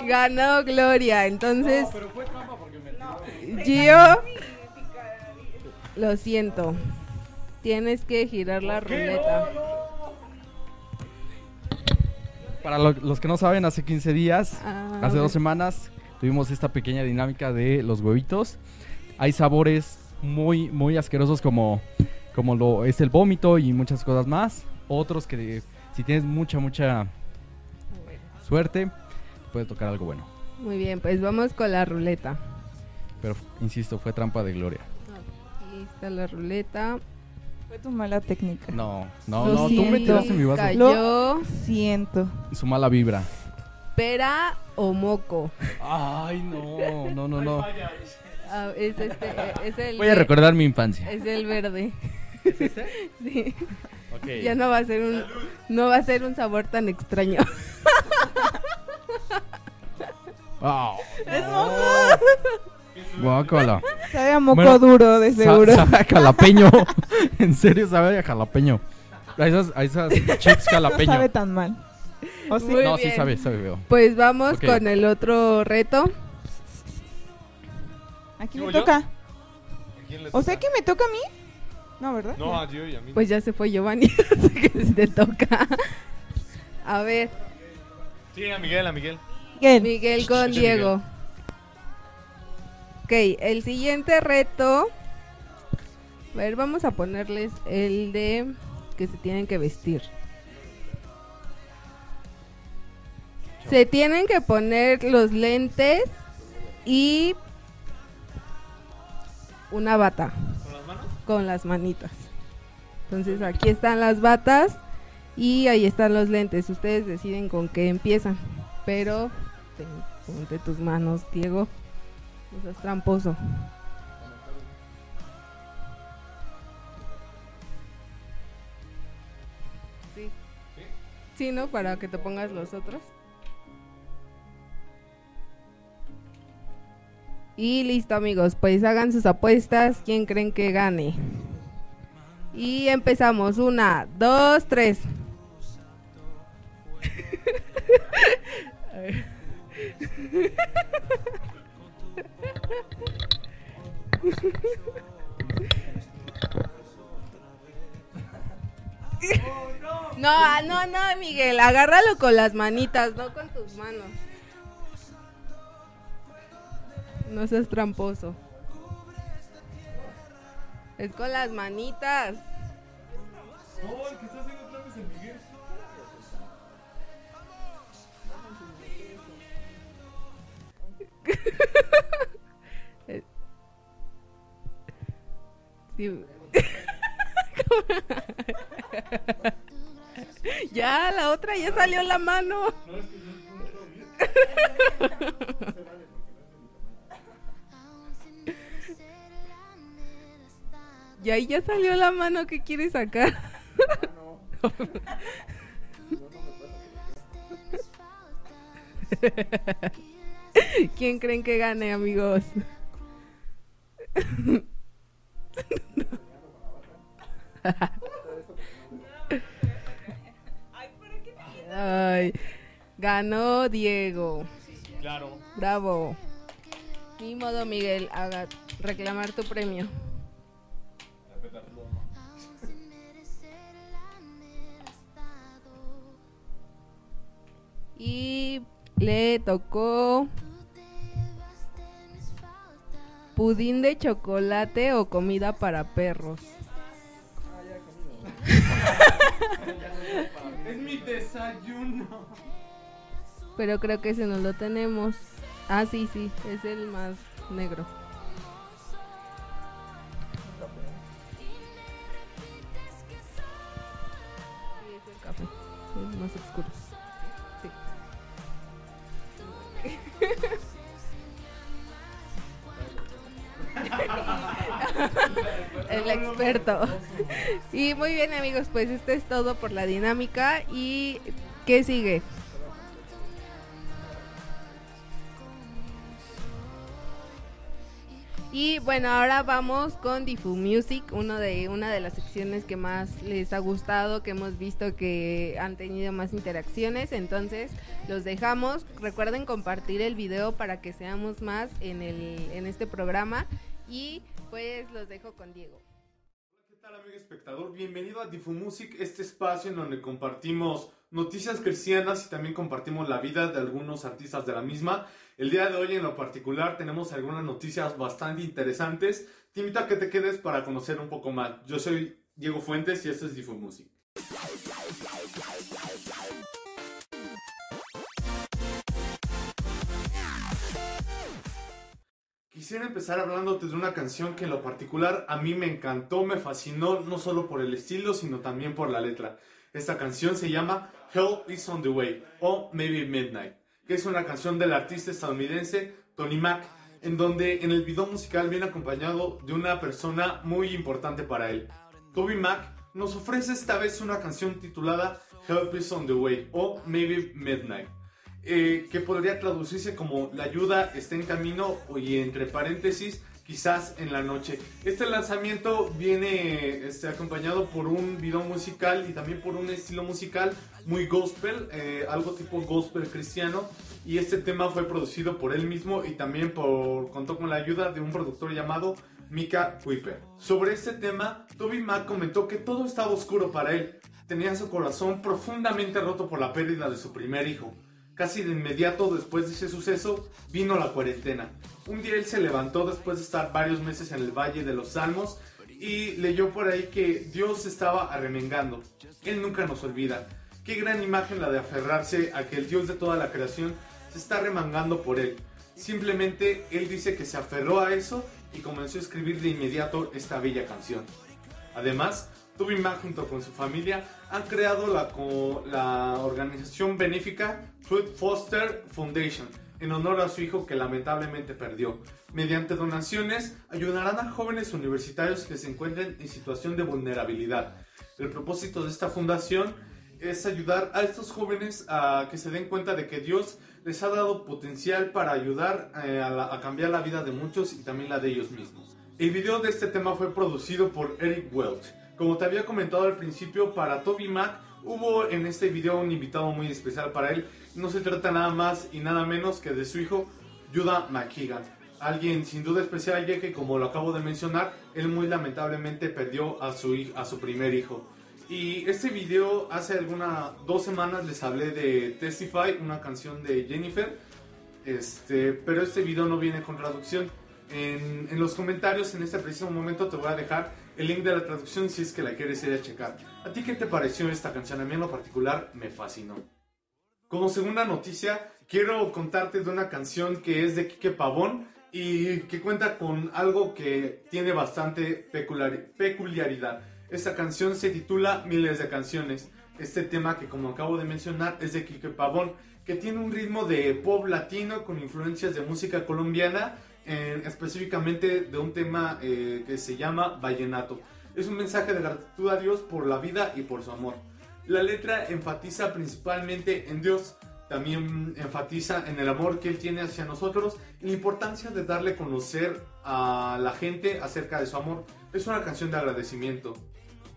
Ay, Ganó Gloria. Entonces, no, pero fue trampa porque me tiró. Gio, lo siento. Tienes que girar la ruleta. No, no. Para lo- los que no saben, hace 15 días, Ah, hace dos semanas, tuvimos esta pequeña dinámica de los huevitos. Hay sabores muy, muy asquerosos como, como lo es el vómito y muchas cosas más. Otros que Si tienes mucha, mucha suerte, puede tocar algo bueno. Muy bien, pues vamos con la ruleta. Pero, insisto, fue trampa de gloria. Aquí está la ruleta. Fue tu mala técnica. No, no, Lo no, tú me tiraste mi vaso. Cayó Lo siento. Su mala vibra. pera o moco. Ay, no, no, no, no. Ah, es, este, eh, es el Voy a recordar mi infancia. Es el verde. Sí. Ok. Ya no va a ser un no va a ser un sabor tan extraño. Ah, Guácala. Sabe a moco Bueno, duro, de Sa- seguro. sabe a jalapeño. en serio, sabe a jalapeño. A esas, a esas chips no jalapeño. sabe tan mal. ¿O sí? Muy no, sí bien. sabe, sabe, veo. Pues vamos Ok. con el otro reto. Toca. ¿A quién le O sea toca? que me toca a mí. No, ¿verdad? No, a yo y a mí. Pues ya se fue Giovanni, así que te toca. A ver, Sí, a Miguel, a Miguel. Miguel. Miguel con Diego. Ok, el siguiente reto. A ver, vamos a ponerles el de que se tienen que vestir. Se tienen que poner los lentes y una bata ¿Con las manos? con las manitas. Entonces aquí están las batas y ahí están los lentes. Ustedes deciden con qué empiezan. Pero ponte tus manos, Diego. No seas tramposo. Sí. Sí, ¿no? Para que te pongas los otros. Y listo amigos, pues hagan sus apuestas. ¿Quién creen que gane? Y empezamos. Una, dos, tres. No, no, no, Miguel, agárralo con las manitas, no con tus manos. No seas tramposo. Es con las manitas. No, el que está haciendo trampas es Miguel. Sí. ya, la otra ya salió la mano. Y ahí ya salió la mano que quiere sacar. ¿Quién creen que gane, amigos? Ay, ganó Diego. Claro. Bravo. Ni modo, Miguel, haga reclamar tu premio. Y le tocó pudín de chocolate o comida para perros. Es mi desayuno. Pero creo que ese no lo tenemos. Ah, sí, sí, es el más negro. Muy bien amigos, pues esto es todo por la dinámica. ¿Y qué sigue? Y bueno, ahora vamos con Difu Music, uno de, una de las secciones que más les ha gustado, que hemos visto que han tenido más interacciones. Entonces, los dejamos. Recuerden compartir el video para que seamos más en, el, en este programa. Y pues los dejo con Diego. ¿Qué tal, amigo espectador? Bienvenido a Difumusic, este espacio en donde compartimos noticias cristianas y también compartimos la vida de algunos artistas de la misma. El día de hoy, en lo particular, tenemos algunas noticias bastante interesantes. Te invito a que te quedes para conocer un poco más. Yo soy Diego Fuentes y esto es Difumusic. Quisiera empezar hablándote de una canción que en lo particular a mí me encantó, me fascinó, no solo por el estilo, sino también por la letra. Esta canción se llama Help is on the Way o Maybe Midnight, que es una canción del artista estadounidense Tony Mac, en donde en el video musical viene acompañado de una persona muy importante para él. Toby Mac nos ofrece esta vez una canción titulada Help is on the Way o Maybe Midnight. Eh, que podría traducirse como la ayuda está en camino y entre paréntesis quizás en la noche. Este lanzamiento viene este, acompañado por un video musical y también por un estilo musical muy gospel, eh, algo tipo gospel cristiano. Y este tema fue producido por él mismo y también por, contó con la ayuda de un productor llamado Mika Kuiper. Sobre este tema, Toby Mac comentó que todo estaba oscuro para él. Tenía su corazón profundamente roto por la pérdida de su primer hijo. Casi de inmediato después de ese suceso vino la cuarentena. Un día él se levantó después de estar varios meses en el Valle de los Salmos y leyó por ahí que Dios estaba arremengando. Él nunca nos olvida. Qué gran imagen la de aferrarse a que el Dios de toda la creación se está remangando por él. Simplemente él dice que se aferró a eso y comenzó a escribir de inmediato esta bella canción. Además, Toby Mac junto con su familia han creado la, organización benéfica Truth Foster Foundation en honor a su hijo que lamentablemente perdió. Mediante donaciones ayudarán a jóvenes universitarios que se encuentren en situación de vulnerabilidad. El propósito de esta fundación es ayudar a estos jóvenes a que se den cuenta de que Dios les ha dado potencial para ayudar eh, a cambiar la vida de muchos y también la de ellos mismos. El video de este tema fue producido por Eric Welch como te había comentado al principio, para Toby Mac hubo en este video un invitado muy especial para él. No se trata nada más y nada menos que de su hijo, Judah McKeegan. Alguien sin duda especial ya que como lo acabo de mencionar, él muy lamentablemente perdió a su, a su primer hijo. Y este video hace algunas dos semanas les hablé de Testify, una canción de Jennifer. Este, pero este video no viene con traducción. En, en, los comentarios en este preciso momento te voy a dejar el link de la traducción si es que la quieres ir a checar. ¿A ti qué te pareció esta canción? A mí en lo particular me fascinó. Como segunda noticia, quiero contarte de una canción que es de Quique Pavón y que cuenta con algo que tiene bastante peculiaridad. Esta canción se titula Miles de Canciones. Este tema que como acabo de mencionar es de Quique Pavón, que tiene un ritmo de pop latino con influencias de música colombiana específicamente de un tema eh, que se llama Vallenato. Es un mensaje de gratitud a Dios por la vida y por su amor. La letra enfatiza principalmente en Dios, también enfatiza en el amor que Él tiene hacia nosotros y la importancia de darle conocer a la gente acerca de su amor. Es una canción de agradecimiento.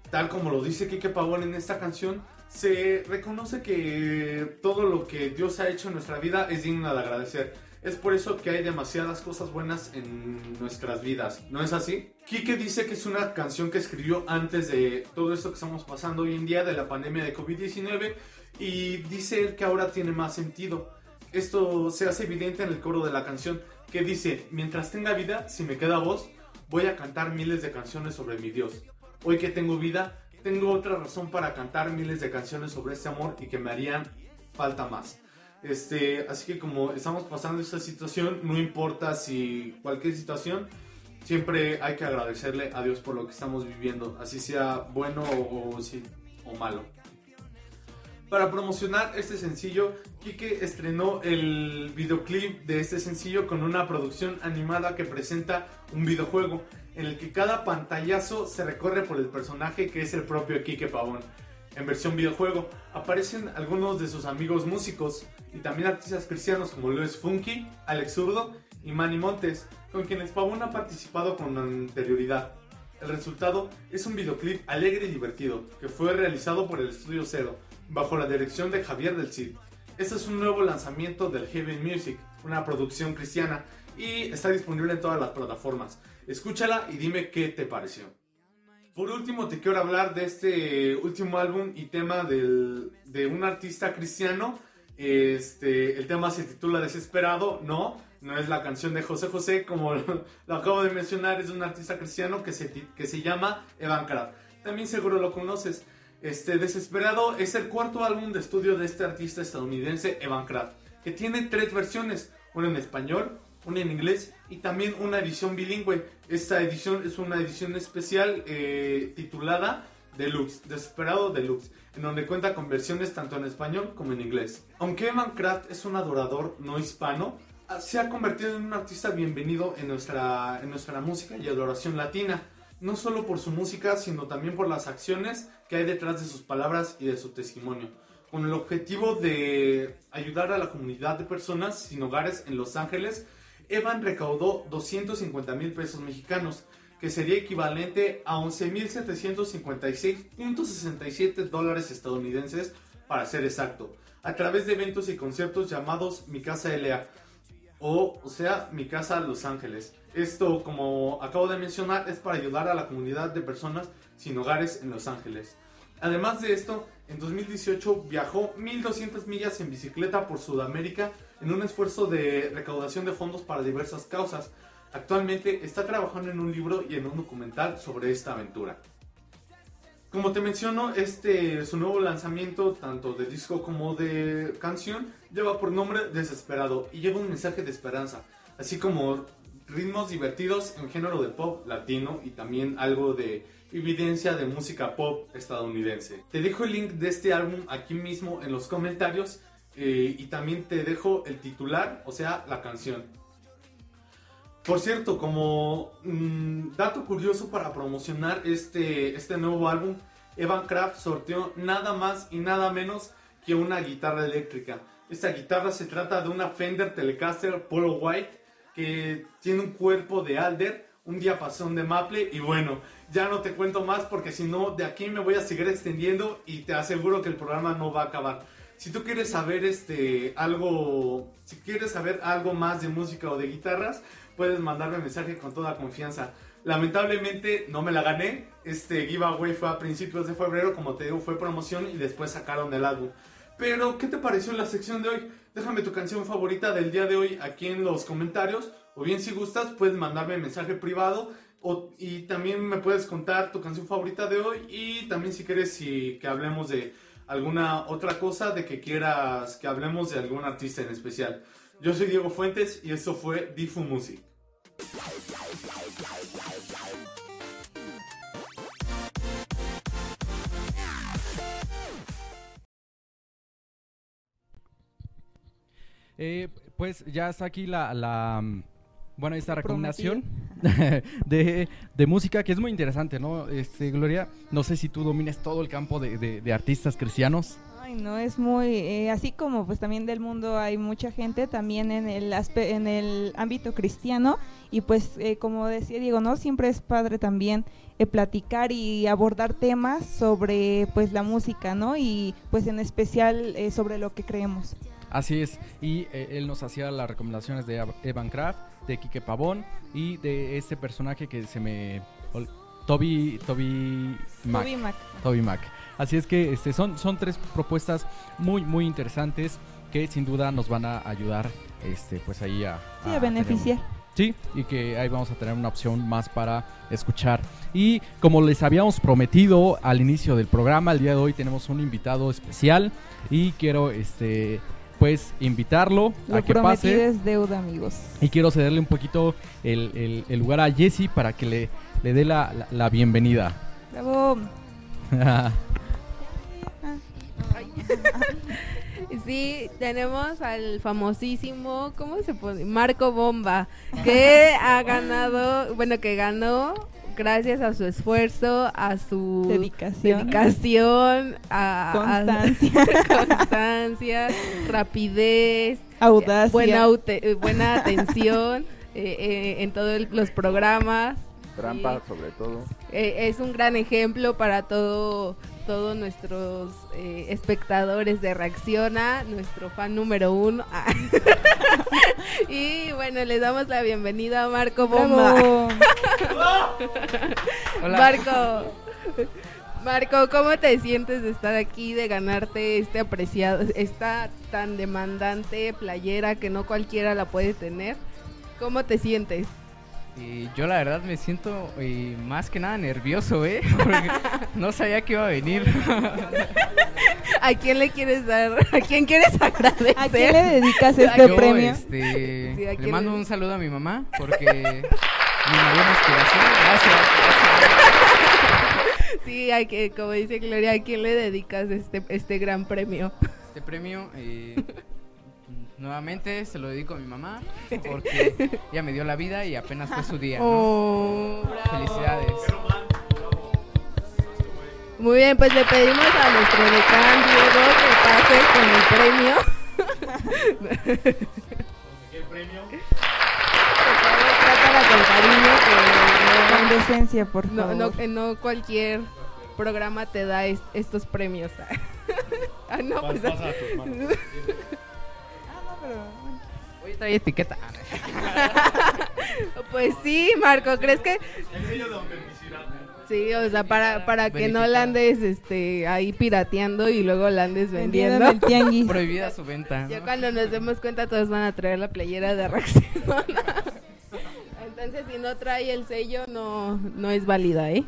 Tal como lo dice Kike Pavón en esta canción, se reconoce que todo lo que Dios ha hecho en nuestra vida es digno de agradecer. Es por eso que hay demasiadas cosas buenas en nuestras vidas, ¿no es así? Kike dice que es una canción que escribió antes de todo esto que estamos pasando hoy en día, de la pandemia de COVID-19, y dice él que ahora tiene más sentido. Esto se hace evidente en el coro de la canción, que dice, mientras tenga vida, si me queda voz, voy a cantar miles de canciones sobre mi Dios. Hoy que tengo vida, tengo otra razón para cantar miles de canciones sobre este amor y que me harían falta más. Este, así que como estamos pasando esta situación, no importa si cualquier situación, siempre hay que agradecerle a Dios por lo que estamos viviendo, así sea bueno o, o malo. Para promocionar este sencillo, Kike estrenó el videoclip de este sencillo con una producción animada que presenta un videojuego en el que cada pantallazo se recorre por el personaje que es el propio Kike Pavón. En versión videojuego aparecen algunos de sus amigos músicos y también artistas cristianos como Luis Funky, Alex Zurdo y Manny Montes, con quienes Pavón ha participado con anterioridad. El resultado es un videoclip alegre y divertido que fue realizado por el Estudio Cero, bajo la dirección de Javier del Cid. Este es un nuevo lanzamiento del Heaven Music, una producción cristiana, y está disponible en todas las plataformas. Escúchala y dime qué te pareció. Por último, te quiero hablar de este último álbum y tema de un artista cristiano. Este, el tema se titula Desesperado, no, no es la canción de José José, como lo, acabo de mencionar, es un artista cristiano que se, que se llama Evan Kraft. También seguro lo conoces. Este, Desesperado es el cuarto álbum de estudio de este artista estadounidense Evan Kraft, que tiene tres versiones, una en español, una en inglés y también una edición bilingüe. Esta edición es una edición especial eh, titulada Deluxe, Desesperado Deluxe, en donde cuenta con versiones tanto en español como en inglés. Aunque Evan Kraft es un adorador no hispano, ah, se ha convertido en un artista bienvenido en nuestra, en nuestra música y adoración latina, no solo por su música, sino también por las acciones que hay detrás de sus palabras y de su testimonio, con el objetivo de ayudar a la comunidad de personas sin hogares en Los Ángeles. Evan recaudó 250 mil pesos mexicanos, que sería equivalente a 11.756.67 dólares estadounidenses para ser exacto, a través de eventos y conciertos llamados Mi Casa LA, o, o sea, Mi Casa Los Ángeles. Esto, como acabo de mencionar, es para ayudar a la comunidad de personas sin hogares en Los Ángeles. Además de esto, en 2018 viajó 1200 millas en bicicleta por Sudamérica en un esfuerzo de recaudación de fondos para diversas causas. Actualmente está trabajando en un libro y en un documental sobre esta aventura. Como te menciono, este su nuevo lanzamiento, tanto de disco como de canción, lleva por nombre Desesperado y lleva un mensaje de esperanza, así como ritmos divertidos en género de pop latino y también algo de evidencia de música pop estadounidense. Te dejo el link de este álbum aquí mismo en los comentarios eh, y también te dejo el titular, o sea, la canción. Por cierto, como mm, dato curioso para promocionar este, este nuevo álbum, Evan Kraft sorteó nada más y nada menos que una guitarra eléctrica. Esta guitarra se trata de una Fender Telecaster Polo White que tiene un cuerpo de alder, un diapasón de maple y bueno, ya no te cuento más porque si no de aquí me voy a seguir extendiendo y te aseguro que el programa no va a acabar. Si tú quieres saber este algo, si quieres saber algo más de música o de guitarras, puedes mandarme mensaje con toda confianza. Lamentablemente no me la gané. Este giveaway fue a principios de febrero, como te digo, fue promoción y después sacaron el álbum. Pero, ¿qué te pareció la sección de hoy? Déjame tu canción favorita del día de hoy aquí en los comentarios. O bien, si gustas, puedes mandarme mensaje privado. Y también me puedes contar tu canción favorita de hoy. Y también, si quieres si, que hablemos de alguna otra cosa, de que quieras que hablemos de algún artista en especial. Yo soy Diego Fuentes y esto fue Difu Music. Eh, pues ya está aquí la, la mm, bueno, esta recomendación de, de, música que es muy interesante, ¿no? Este, Gloria, no sé si tú domines todo el campo de, de, artistas cristianos. Ay, no, es muy, eh, así como pues también del mundo hay mucha gente, también en el, en el ámbito cristiano, y pues eh, como decía Diego, ¿no? Siempre es padre también eh, platicar y abordar temas sobre pues la música, ¿no? Y pues en especial sobre lo que creemos. Así es, y eh, él nos hacía las recomendaciones de Evan Kraft, de Quique Pavón y de este personaje que se me... Toby, Toby Mac. Toby Mac. Toby Mac. Así es que este, son, son tres propuestas muy, muy interesantes que sin duda nos van a ayudar este, pues ahí a... Sí, a, beneficiar. Sí, y que ahí vamos a tener una opción más para escuchar. Y como les habíamos prometido al inicio del programa, el día de hoy tenemos un invitado especial y quiero este pues invitarlo a que pase. es deuda, amigos. Y quiero cederle un poquito el, lugar a Jesse para que le, le dé la, la, bienvenida. Bravo. Sí, tenemos al famosísimo, ¿cómo se pone? Marco Bomba, que ha ganado, bueno, que ganó gracias a su esfuerzo, a su dedicación, a, constancia, constancia rapidez, audacia, buena, eh, buena atención eh, eh, en todos los programas. Trampa, sobre todo. es un gran ejemplo para todo todos nuestros eh, espectadores de Reacciona, nuestro fan número uno. y bueno, les damos la bienvenida a Marco Bomba. Marco. Marco, ¿cómo te sientes de estar aquí, de ganarte este apreciado, esta tan demandante playera que no cualquiera la puede tener? ¿Cómo te sientes? Y yo la verdad me siento más que nada nervioso, ¿eh? Porque no sabía que iba a venir. ¿A quién le quieres dar? ¿A quién quieres agradecer? ¿A quién le dedicas este Yo, premio? este, Sí, ¿a le mando le- un saludo a mi mamá porque mi mayor inspiración. Gracias. Sí, hay que, como dice Gloria, ¿a quién le dedicas este, este gran premio? Este premio, eh, nuevamente se lo dedico a mi mamá porque ella me dio la vida y apenas fue su día. ¿no? Oh. Felicidades. Muy bien, pues le pedimos a nuestro decán Diego que pase con el premio. Favor, trátala con cariño Con que decencia, por no, favor. no, no, que no cualquier programa te da est- estos premios. ah, no, pues, Pasa a tus manos. trae etiqueta. pues sí, Marco, ¿crees que Sí, o sea, para, para que no la andes este, ahí pirateando y luego la andes Vendiendo el tianguis. Prohibida su venta. Ya cuando nos demos cuenta todos van a traer la playera de reacción. Entonces si no trae el sello no, no es válida, ¿eh?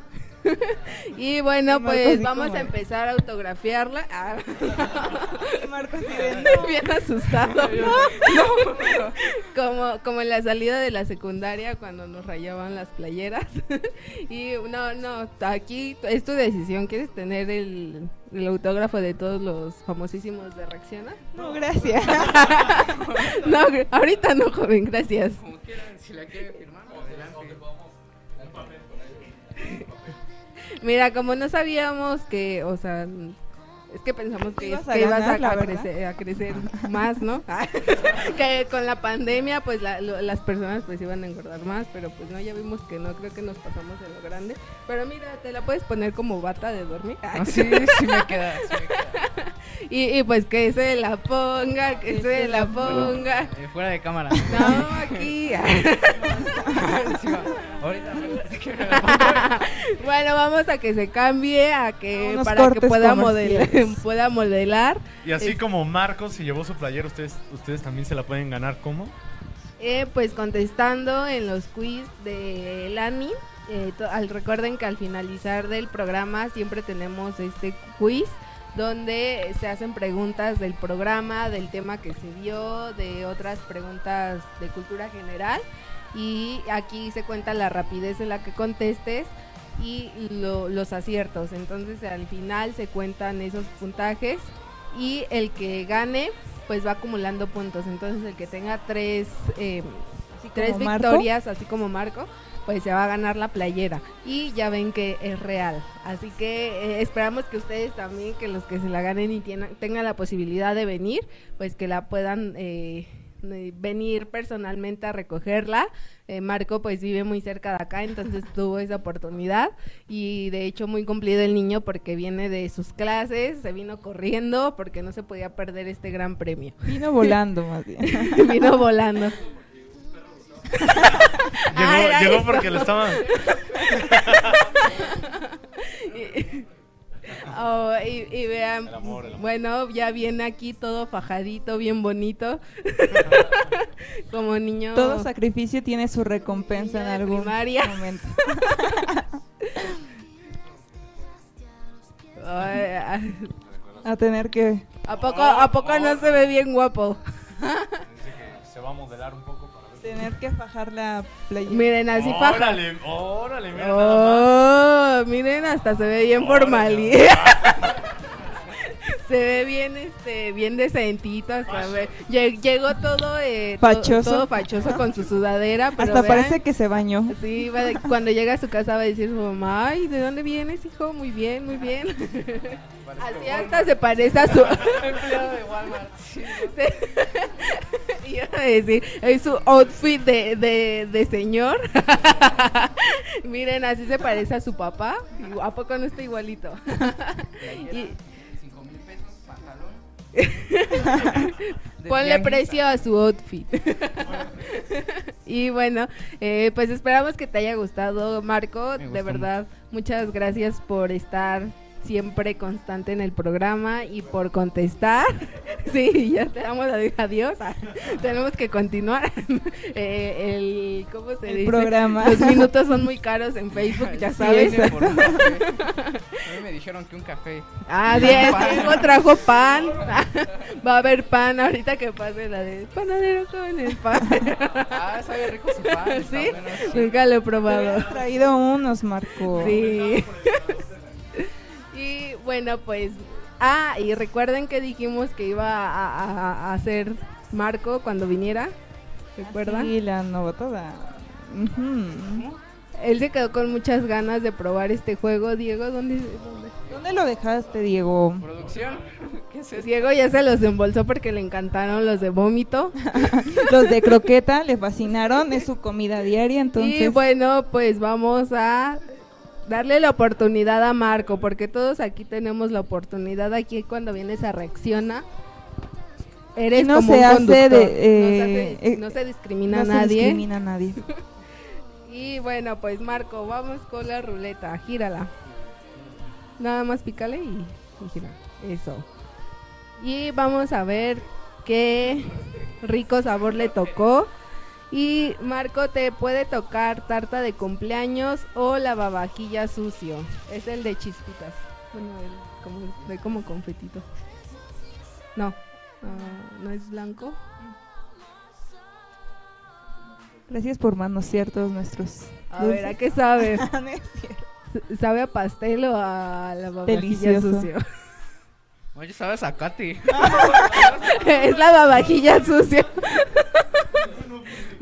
y bueno, pues vamos como- a empezar a autografiarla. Ah. Marco de, Bien asustado. como, como en la salida de la secundaria cuando nos rayaban las playeras. y no, no, aquí es tu decisión. ¿Quieres tener el, el autógrafo de todos los famosísimos de Reacciona? No, gracias. No, ahorita no, joven, gracias. Como quieran, si la quieren firmar, Mira, como no sabíamos que, o sea, es que pensamos que, Ibas a que ibas ganar, a, la a verdad. crecer, a crecer más, ¿no? que con la pandemia, pues la- lo- las personas pues iban a engordar más, pero pues no, ya vimos que no, creo que nos pasamos de lo grande. Pero mira, te la puedes poner como bata de dormir. No, sí, sí me queda. Sí me queda. y, y pues que se la ponga, que se la ponga. Eh, fuera de cámara. No, aquí. Ahorita bueno, vamos a que se cambie, a que Unos para que cortes pueda modelar, comerciales. pueda modelar. Y así Es- como Marcos se llevó su playera, ustedes, ustedes también se la pueden ganar ¿cómo? Eh, pues contestando en los quiz de Lani. Eh, to- al, recuerden que al finalizar del programa siempre tenemos este quiz donde se hacen preguntas del programa, del tema que se dio, de otras preguntas de cultura general. Y aquí se cuenta la rapidez en la que contestes y lo- los aciertos. Entonces al final se cuentan esos puntajes y el que gane pues va acumulando puntos. Entonces el que tenga tres, eh, tres Marco. victorias, así como Marco, pues se va a ganar la playera. Y ya ven que es real. Así que eh, esperamos que ustedes también, que los que se la ganen y tienen- tengan la posibilidad de venir, pues que la puedan... eh, eh, venir personalmente a recogerla. Eh, Marco pues vive muy cerca de acá, entonces tuvo esa oportunidad y de hecho muy cumplido el niño porque viene de sus clases, se vino corriendo porque no se podía perder este gran premio. Vino volando más bien. vino volando. Llegó, ay, llegó porque le estaban... Oh, y, y vean, El amor, el amor. bueno, ya viene aquí todo fajadito, bien bonito. Como niño. Todo sacrificio tiene su recompensa en algún primaria. momento. Ay, A tener que... ¿A poco, ¿A poco no se ve bien guapo? se va a modelar un poco. Tener que fajar la playera. Miren, así faja. Órale, órale, mira nada más. Oh, miren, hasta se ve bien Órale. formal. Se ve bien, este, bien decentito. Hasta ve- lle- llegó todo, eh, to- Fachoso. todo fachoso con su sudadera. Pero Hasta vean, parece que se bañó. Sí, va de- cuando llega a su casa va a decir su mamá, ay, ¿de dónde vienes, hijo? Muy bien, muy bien. Así hasta se parece a su... Empleado de Walmart. Sí. Iba a decir, es su outfit de, de, de señor. Miren, así se parece a su papá. Y ¿A poco no está igualito? y, Ponle precio a su outfit. y bueno, eh, pues esperamos que te haya gustado, Marco. De verdad, muchas gracias por estar siempre constante en el programa y por contestar. Sí, ya te damos adiós. Ah, tenemos que continuar. Eh, el, ¿cómo se El dice? programa. Los minutos son muy caros en Facebook, ya Sí, sabes. A mí me dijeron que un café. Ah, bien, Diego trajo pan. Va a haber pan ahorita que pase la de panadero con el pan. Ah, sabe rico su pan. ¿Sí? Nunca lo he probado. Habías traído unos, Marco. Sí. Y bueno, pues. Ah, y recuerden que dijimos que iba a, a- a hacer Marco cuando viniera. ¿Recuerdan? Sí, la novatada. Él se quedó con muchas ganas de probar este juego. Diego, ¿dónde? dónde? ¿Dónde lo dejaste, Diego? Producción. ¿Qué es esto? Diego ya se los embolsó porque le encantaron los de vómito. Los de croqueta le fascinaron, es su comida diaria, entonces. Y bueno, pues vamos a darle la oportunidad a Marco, porque todos aquí tenemos la oportunidad. Aquí cuando vienes a reacciona, eres Y no como se un hace no, se eh, hace- eh, no se discrimina no a se nadie. discrimina a nadie. Y bueno, pues Marco, vamos con la ruleta, gírala. Nada más pícale y, y gira. Eso. Y vamos a ver qué rico sabor le tocó. Y Marco, te puede tocar tarta de cumpleaños o lavavajilla sucio. Es el de chispitas. Bueno, el como, de como confetito. No, ah, no es blanco. Gracias por manosear todos nuestros. A ver, ¿a qué sabe? ¿Sabe a pastel o a lavavajilla sucio? Oye, sabes a Katy. es la lavavajilla sucia.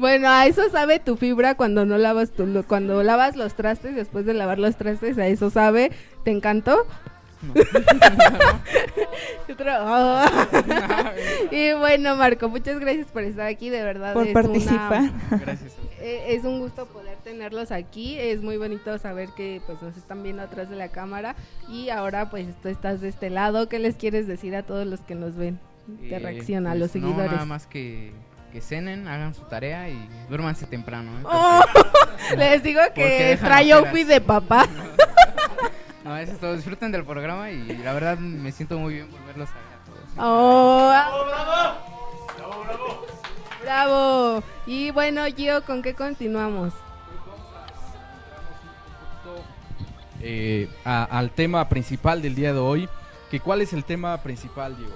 Bueno, a eso sabe tu fibra cuando no lavas tu, lo- cuando lavas los trastes, después de lavar los trastes, a eso sabe. ¿Te encantó? Oh. y bueno, Marco, muchas gracias por estar aquí, de verdad. Por es participar. una- Gracias. eh, es un gusto poder tenerlos aquí. Es muy bonito saber que pues nos están viendo atrás de la cámara y ahora pues tú estás de este lado. ¿Qué les quieres decir a todos los que nos ven? Que Eh, reacciona a pues, los No, seguidores. nada más que, que cenen, hagan su tarea y duérmanse temprano. ¿eh? Oh, les digo que trae outfit de papá. No, eso es todo. Disfruten del programa y la verdad me siento muy bien por verlos a a todos. Oh, bravo. Y bueno, Gio, ¿con qué continuamos? eh, a- al tema principal del día de hoy. Que ¿Cuál es el tema principal, Diego?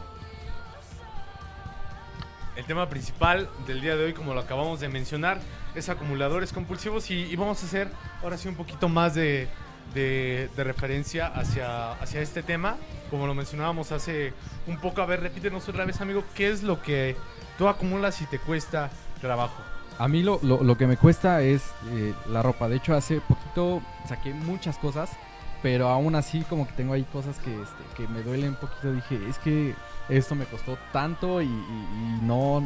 El tema principal del día de hoy, como lo acabamos de mencionar, es acumuladores compulsivos y, vamos a hacer ahora sí un poquito más de, de- de referencia hacia, hacia este tema. Como lo mencionábamos hace un poco, a ver, repítenos otra vez, amigo, ¿qué es lo que tú acumulas y te cuesta trabajo? A mí lo, lo- lo que me cuesta es eh, la ropa. De hecho, hace poquito saqué muchas cosas, pero aún así como que tengo ahí cosas que, este, que me duelen un poquito. Dije, es que esto me costó tanto y, no,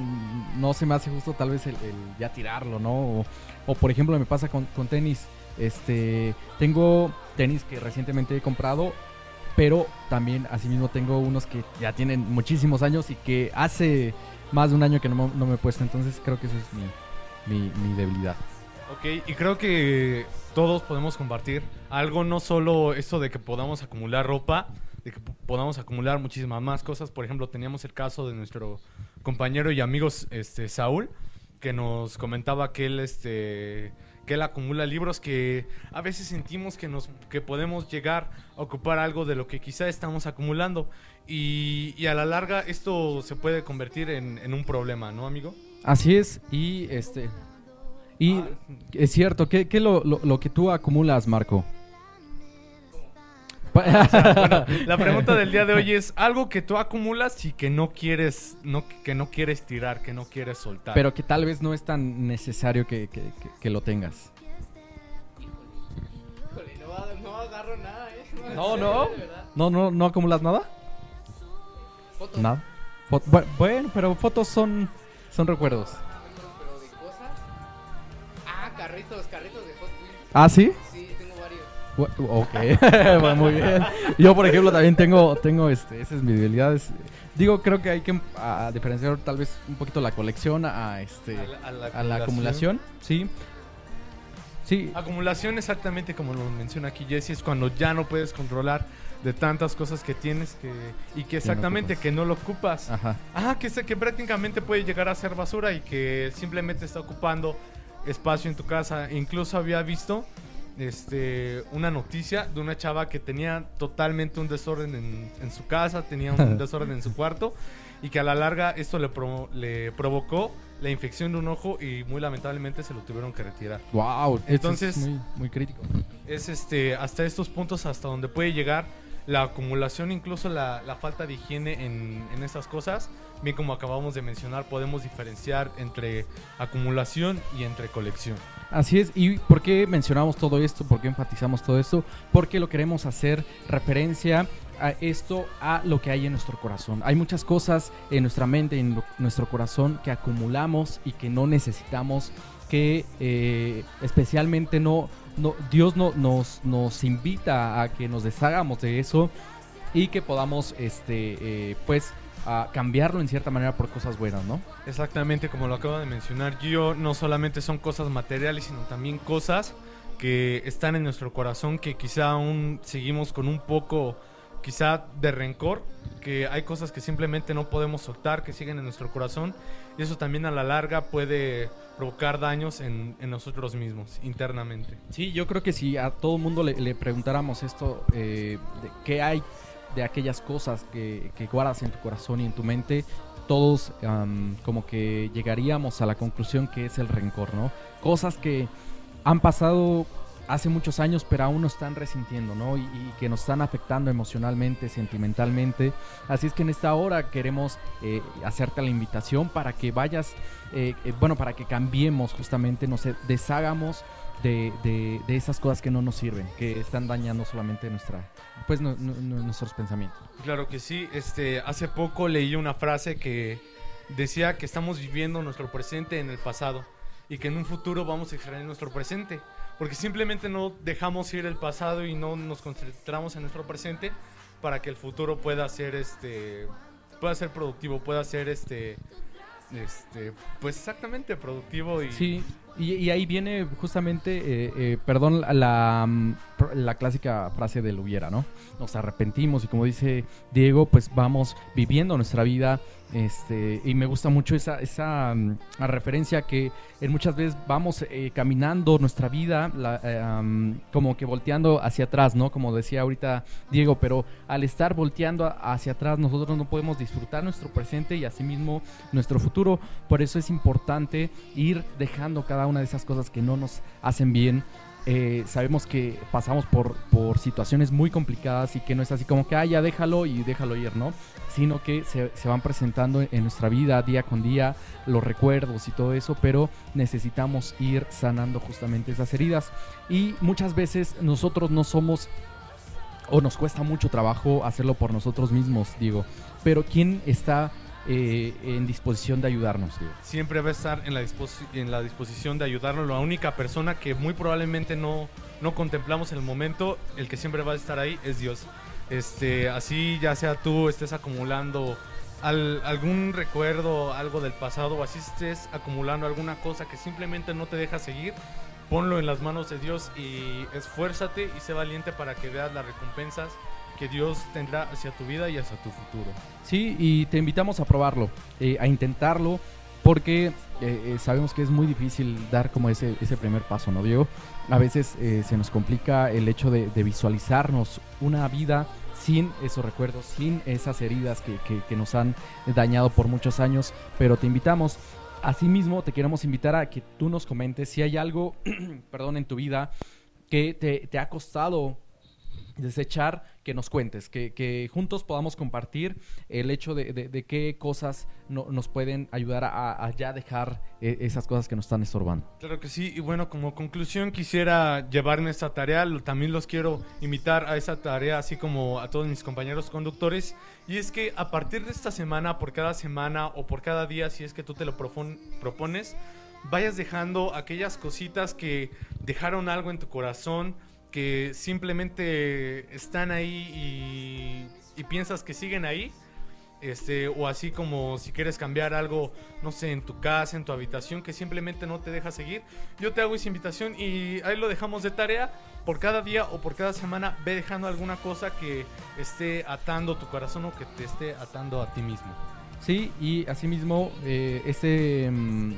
no se me hace justo tal vez el, el ya tirarlo, ¿no? O, por ejemplo me pasa con, tenis. Este, tengo tenis que recientemente he comprado, pero también asimismo tengo unos que ya tienen muchísimos años y que hace más de un año que no, me- no me he puesto. Entonces creo que eso es mi, mi, mi debilidad. Ok, y creo que todos podemos compartir algo, no solo esto de que podamos acumular ropa, de que po- podamos acumular muchísimas más cosas. Por ejemplo, teníamos el caso de nuestro compañero y amigo este, Saúl, que nos comentaba que él, este, que él acumula libros que a veces sentimos que, nos, que podemos llegar a ocupar algo de lo que quizá estamos acumulando. Y, y a la larga esto se puede convertir en, en un problema, ¿no, amigo? Así es, y este. Y es cierto, ¿qué, qué lo, lo, lo que tú acumulas, Marco? La pregunta del día de hoy es algo que tú acumulas y que no quieres, no, que no quieres tirar, que no quieres soltar. Pero que tal vez no es tan necesario que, que- que- que lo tengas. Híjole, no, no agarro nada, ¿eh? No, no. ¿No, no, no acumulas nada? Fotos. Nada. Bueno, pero fotos son, son recuerdos. Pero de cosas. Ah, carritos, carritos de Hot Wheels. ¿Ah, sí? Ok, bueno, muy bien. Yo, por ejemplo, también tengo, tengo este, esa es mi debilidad. es- digo, creo que hay que a, diferenciar tal vez un poquito la colección a, este, A la- a la a la acumulación, sí. Sí, Acumulación exactamente como lo menciona aquí Jesse, es cuando ya no puedes controlar de tantas cosas que tienes que y que exactamente que no lo ocupas. ajá. Ah, que, que prácticamente puede llegar a ser basura y que simplemente está ocupando espacio en tu casa. Incluso había visto este, una noticia de una chava que tenía totalmente un desorden en, en su casa, tenía un desorden en su cuarto y que a la larga esto le, pro- le provocó la infección de un ojo y muy lamentablemente se lo tuvieron que retirar. Wow, Entonces- es muy, muy crítico. Es este, hasta estos puntos hasta donde puede llegar la acumulación, incluso la, la falta de higiene en, en estas cosas. Bien como acabamos de mencionar, podemos diferenciar entre acumulación y entre colección. Así es, ¿y por qué mencionamos todo esto? ¿Por qué enfatizamos todo esto? Porque lo queremos hacer referencia a esto, a lo que hay en nuestro corazón. Hay muchas cosas en nuestra mente, en nuestro corazón que acumulamos y que no necesitamos, que eh, especialmente no, no Dios no, nos, nos invita a que nos deshagamos de eso y que podamos, este, eh, pues, a cambiarlo en cierta manera por cosas buenas, ¿no? Exactamente como lo acabo de mencionar Gio, no solamente son cosas materiales, sino también cosas que están en nuestro corazón que quizá aún seguimos con un poco, quizá de rencor, que hay cosas que simplemente no podemos soltar, que siguen en nuestro corazón, y eso también a la larga puede provocar daños en, en nosotros mismos, internamente. Sí, yo creo que si a todo mundo le, le preguntáramos esto, eh, de qué hay de aquellas cosas que, que guardas en tu corazón y en tu mente, todos como que llegaríamos a la conclusión que es el rencor, ¿no? Cosas que han pasado hace muchos años, pero aún nos están resintiendo, ¿no? Y, que nos están afectando emocionalmente, sentimentalmente. Así es que en esta hora queremos eh, hacerte la invitación para que vayas, eh, eh, bueno, para que cambiemos justamente, no sé, deshagamos de, de- de esas cosas que no nos sirven, que están dañando solamente nuestra, pues nu- nu- nu- nuestros pensamientos. Claro que sí. Este, hace poco leí una frase que decía que estamos viviendo nuestro presente en el pasado y que en un futuro vamos a extrañar nuestro presente, porque simplemente no dejamos ir el pasado y no nos concentramos en nuestro presente para que el futuro pueda ser este pueda ser productivo, pueda ser este este pues exactamente productivo y Sí, y, y ahí viene justamente, eh, eh, perdón, la, mm, la clásica frase del hubiera, ¿no? Nos arrepentimos y como dice Diego, pues vamos viviendo nuestra vida. Este, y me gusta mucho esa, esa mm, referencia que en muchas veces vamos eh, caminando nuestra vida la, am, como que volteando hacia atrás, ¿no? Como decía ahorita Diego, pero al estar volteando hacia atrás nosotros no podemos disfrutar nuestro presente y asimismo nuestro futuro. Por eso es importante ir dejando cada una de esas cosas que no nos hacen bien. Eh, sabemos que pasamos por, por situaciones muy complicadas y que no es así como que, ah, ya déjalo y déjalo ir, ¿no? Sino que se, se van presentando en nuestra vida día con día los recuerdos y todo eso, pero necesitamos ir sanando justamente esas heridas. Y muchas veces nosotros no somos o nos cuesta mucho trabajo hacerlo por nosotros mismos, digo. Pero ¿quién está eh, en disposición de ayudarnos, siempre va a estar en la, disposición de ayudarnos. La única persona que muy probablemente no, no contemplamos en el momento, el que siempre va a estar ahí, es Dios. Este, así ya sea tú estés acumulando al- algún recuerdo, algo del pasado, o así estés acumulando alguna cosa que simplemente no te deja seguir, ponlo en las manos de Dios y esfuérzate y sé valiente para que veas las recompensas que Dios tendrá hacia tu vida y hacia tu futuro. Sí, y te invitamos a probarlo, eh, a intentarlo, porque eh, eh, sabemos que es muy difícil dar como ese, primer paso, ¿no, Diego? A veces se nos complica el hecho de, visualizarnos una vida sin esos recuerdos, sin esas heridas que nos han dañado por muchos años, pero te invitamos. Asimismo, te queremos invitar a que tú nos comentes si hay algo, perdón, en tu vida que te, te ha costado desechar, que nos cuentes, que, que juntos podamos compartir el hecho de, de- qué cosas no- nos pueden ayudar a, ya dejar eh, esas cosas que nos están estorbando. Claro que sí, y bueno, como conclusión quisiera llevarme esta tarea, también los quiero invitar a esa tarea, así como a todos mis compañeros conductores, y es que a partir de esta semana, por cada semana o por cada día, si es que tú te lo propon- propones, vayas dejando aquellas cositas que dejaron algo en tu corazón, que simplemente están ahí y, y piensas que siguen ahí, este, o así como si quieres cambiar algo, no sé, en tu casa, en tu habitación, que simplemente no te deja seguir, yo te hago esa invitación y ahí lo dejamos de tarea. Por cada día o por cada semana ve dejando alguna cosa que esté atando tu corazón o que te esté atando a ti mismo. Sí, y asimismo, eh, este, mm,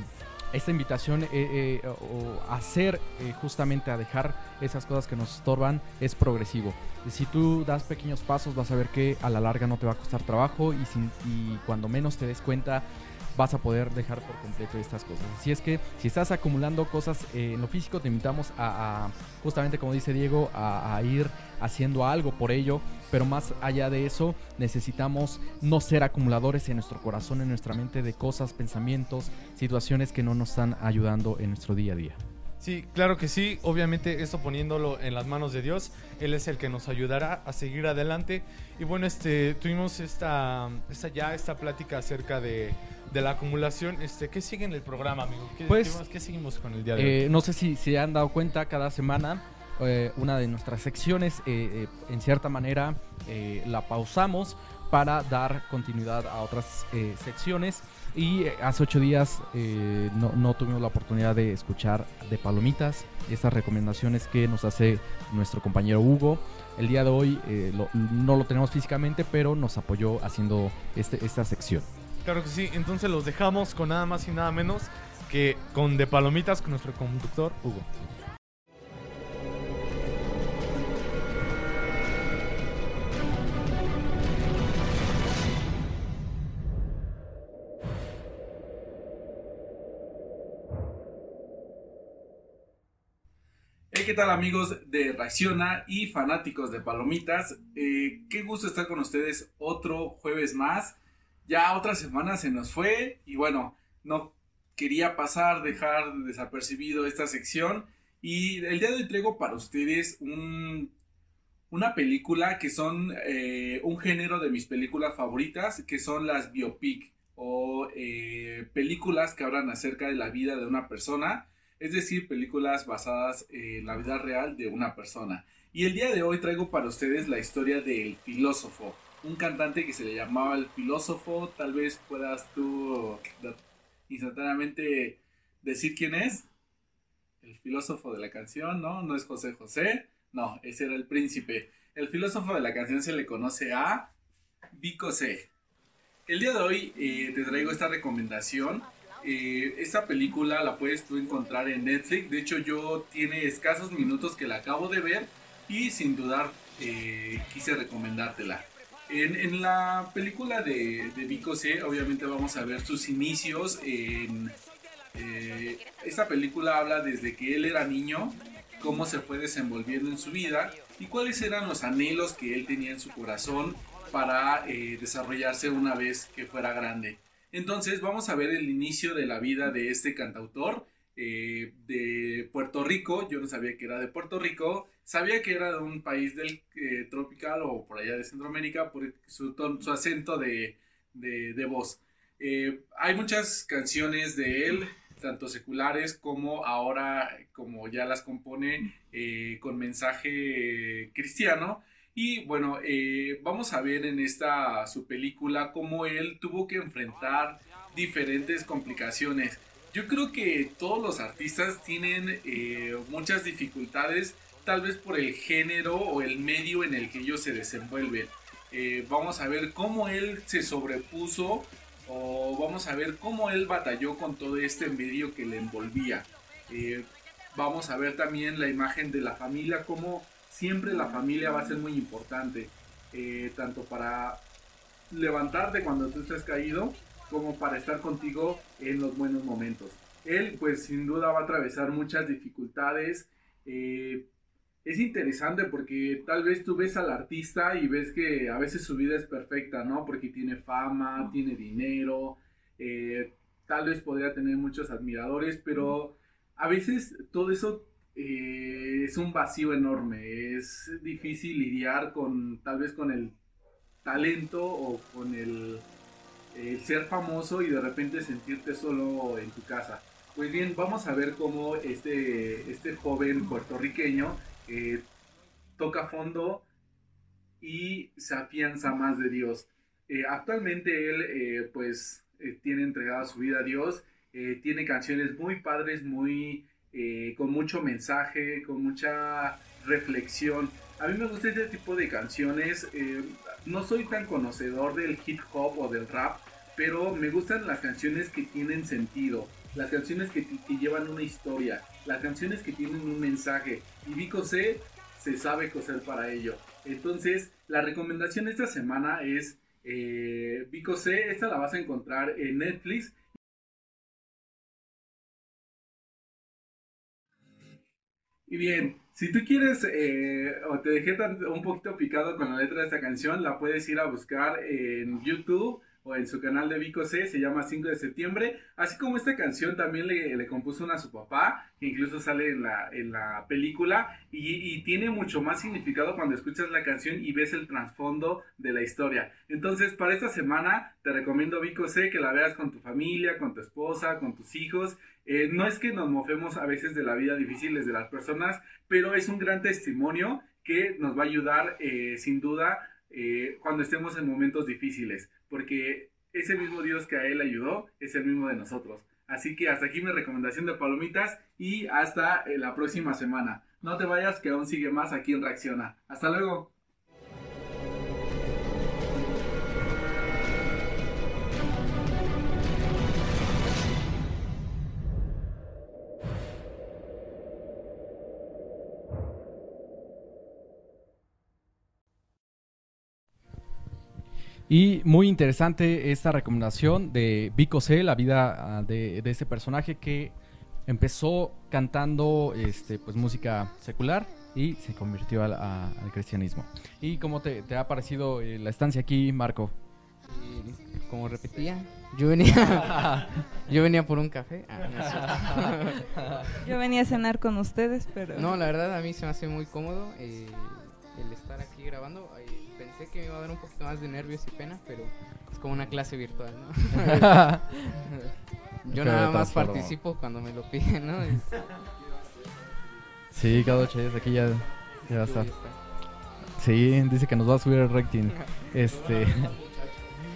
esta invitación eh, eh, o hacer eh, justamente a dejar esas cosas que nos estorban es progresivo. Si tú das pequeños pasos vas a ver que a la larga no te va a costar trabajo y, sin- y cuando menos te des cuenta vas a poder dejar por completo estas cosas. Así es que si estás acumulando cosas eh, en lo físico te invitamos a, justamente como dice Diego, a, a ir haciendo algo por ello, pero más allá de eso necesitamos no ser acumuladores en nuestro corazón, en nuestra mente de cosas, pensamientos, situaciones que no nos están ayudando en nuestro día a día. Sí, claro que sí. Obviamente esto poniéndolo en las manos de Dios, Él es el que nos ayudará a seguir adelante. Y bueno, este, tuvimos esta, esta ya esta plática acerca de, de la acumulación. Este, ¿qué sigue en el programa, amigo? ¿Qué, Pues, qué más- qué seguimos con el día de hoy? Eh, no sé si se han dado cuenta, cada semana eh, una de nuestras secciones, eh, eh, en cierta manera, la pausamos para dar continuidad a otras secciones. Y hace ocho días no, no tuvimos la oportunidad de escuchar de Palomitas, estas recomendaciones que nos hace nuestro compañero Hugo. El día de hoy lo- no lo tenemos físicamente, pero nos apoyó haciendo este- esta sección. Claro que sí. Entonces los dejamos con nada más y nada menos que con De Palomitas con nuestro conductor Hugo. ¿qué tal amigos de Reacciona y fanáticos de Palomitas? Eh, qué gusto estar con ustedes otro jueves más. Ya otra semana se nos fue y bueno, no quería pasar, dejar desapercibido esta sección. Y el día de hoy traigo para ustedes un, una película que son eh, un género de mis películas favoritas, que son las biopic o eh, películas que hablan acerca de la vida de una persona es decir, películas basadas en la vida real de una persona. Y el día de hoy traigo para ustedes la historia del filósofo, un cantante que se le llamaba el filósofo, tal vez puedas tú instantáneamente decir quién es. El filósofo de la canción, ¿no? No es José José, no, ese era el príncipe. El filósofo de la canción se le conoce a Vico C. El día de hoy eh, te traigo esta recomendación eh, esta película la puedes tú encontrar en Netflix. De hecho, yo tiene escasos minutos que la acabo de ver y sin dudar eh, quise recomendártela. En, la película de, de Vico C, obviamente vamos a ver sus inicios. En, eh, esta película habla desde que él era niño, cómo se fue desenvolviendo en su vida y cuáles eran los anhelos que él tenía en su corazón para eh, desarrollarse una vez que fuera grande. Entonces vamos a ver el inicio de la vida de este cantautor eh, de Puerto Rico. Yo no sabía que era de Puerto Rico. Sabía que era de un país del eh, tropical o por allá de Centroamérica por su, su acento de, de, de voz. Eh, hay muchas canciones de él, tanto seculares como ahora, como ya las compone eh, con mensaje cristiano. Y bueno, eh, vamos a ver en esta su película cómo él tuvo que enfrentar diferentes complicaciones. Yo creo que todos los artistas tienen eh, muchas dificultades, tal vez por el género o el medio en el que ellos se desenvuelven. Eh, vamos a ver cómo él se sobrepuso o vamos a ver cómo él batalló con todo este medio que le envolvía. Eh, vamos a ver también la imagen de la familia, cómo siempre la familia va a ser muy importante, eh, tanto para levantarte cuando tú estés caído, como para estar contigo en los buenos momentos. Él, pues sin duda va a atravesar muchas dificultades. Es interesante porque tal vez tú ves al artista y ves que a veces su vida es perfecta, ¿no? Porque tiene fama, tiene dinero, eh, tal vez podría tener muchos admiradores, pero a veces todo eso eh, es un vacío enorme, es difícil lidiar con tal vez con el talento o con el, el, ser famoso y de repente sentirte solo en tu casa. Pues bien, vamos a ver cómo este, este joven puertorriqueño toca fondo y se afianza más de Dios. Eh, actualmente él, eh, pues, eh, tiene entregada su vida a Dios, tiene canciones muy padres, muy, con mucho mensaje, con mucha reflexión. A mí me gusta este tipo de canciones. no soy tan conocedor del hip hop o del rap, pero me gustan las canciones que tienen sentido, las canciones que llevan una historia, las canciones que tienen un mensaje. Y Vico C se sabe coser para ello. Entonces, la recomendación esta semana es eh, Vico C. Esta la vas a encontrar en Netflix. Y bien, si tú quieres eh, o te dejé un poquito picado con la letra de esta canción, la puedes ir a buscar en YouTube o en su canal de Vico C, se llama 5 de septiembre. Así como esta canción también le, le compuso una a su papá, que incluso sale en la, en la película, y, y tiene mucho más significado cuando escuchas la canción y ves el trasfondo de la historia. Entonces, para esta semana te recomiendo Vico C, que la veas con tu familia, con tu esposa, con tus hijos. Eh, no es que nos mofemos a veces de la vida difícil de las personas, pero es un gran testimonio que nos va a ayudar eh, sin duda eh, cuando estemos en momentos difíciles, porque ese mismo Dios que a él ayudó es el mismo de nosotros. Así que hasta aquí mi recomendación de palomitas y hasta eh, la próxima semana. No te vayas que aún sigue más aquí en Reacciona. Hasta luego. Y muy interesante esta recomendación de Vico C, la vida ah, de, de este personaje que empezó cantando este, pues, música secular y se convirtió al, a- al cristianismo. ¿Y cómo te, te ha parecido eh, la estancia aquí, Marco? Y como repetía, yo venía, yo venía por un café. Ah, no. Yo venía a cenar con ustedes, pero... No, la verdad a mí se me hace muy cómodo eh, el estar aquí grabando. Pensé que me iba a dar un poquito más de nervios y pena, pero es como una clase virtual, ¿no? Yo nada más participo cuando me lo piden, ¿no? Sí, cada ocho días aquí ya, ya va a estar. Sí, dice que nos va a subir el rating. Este.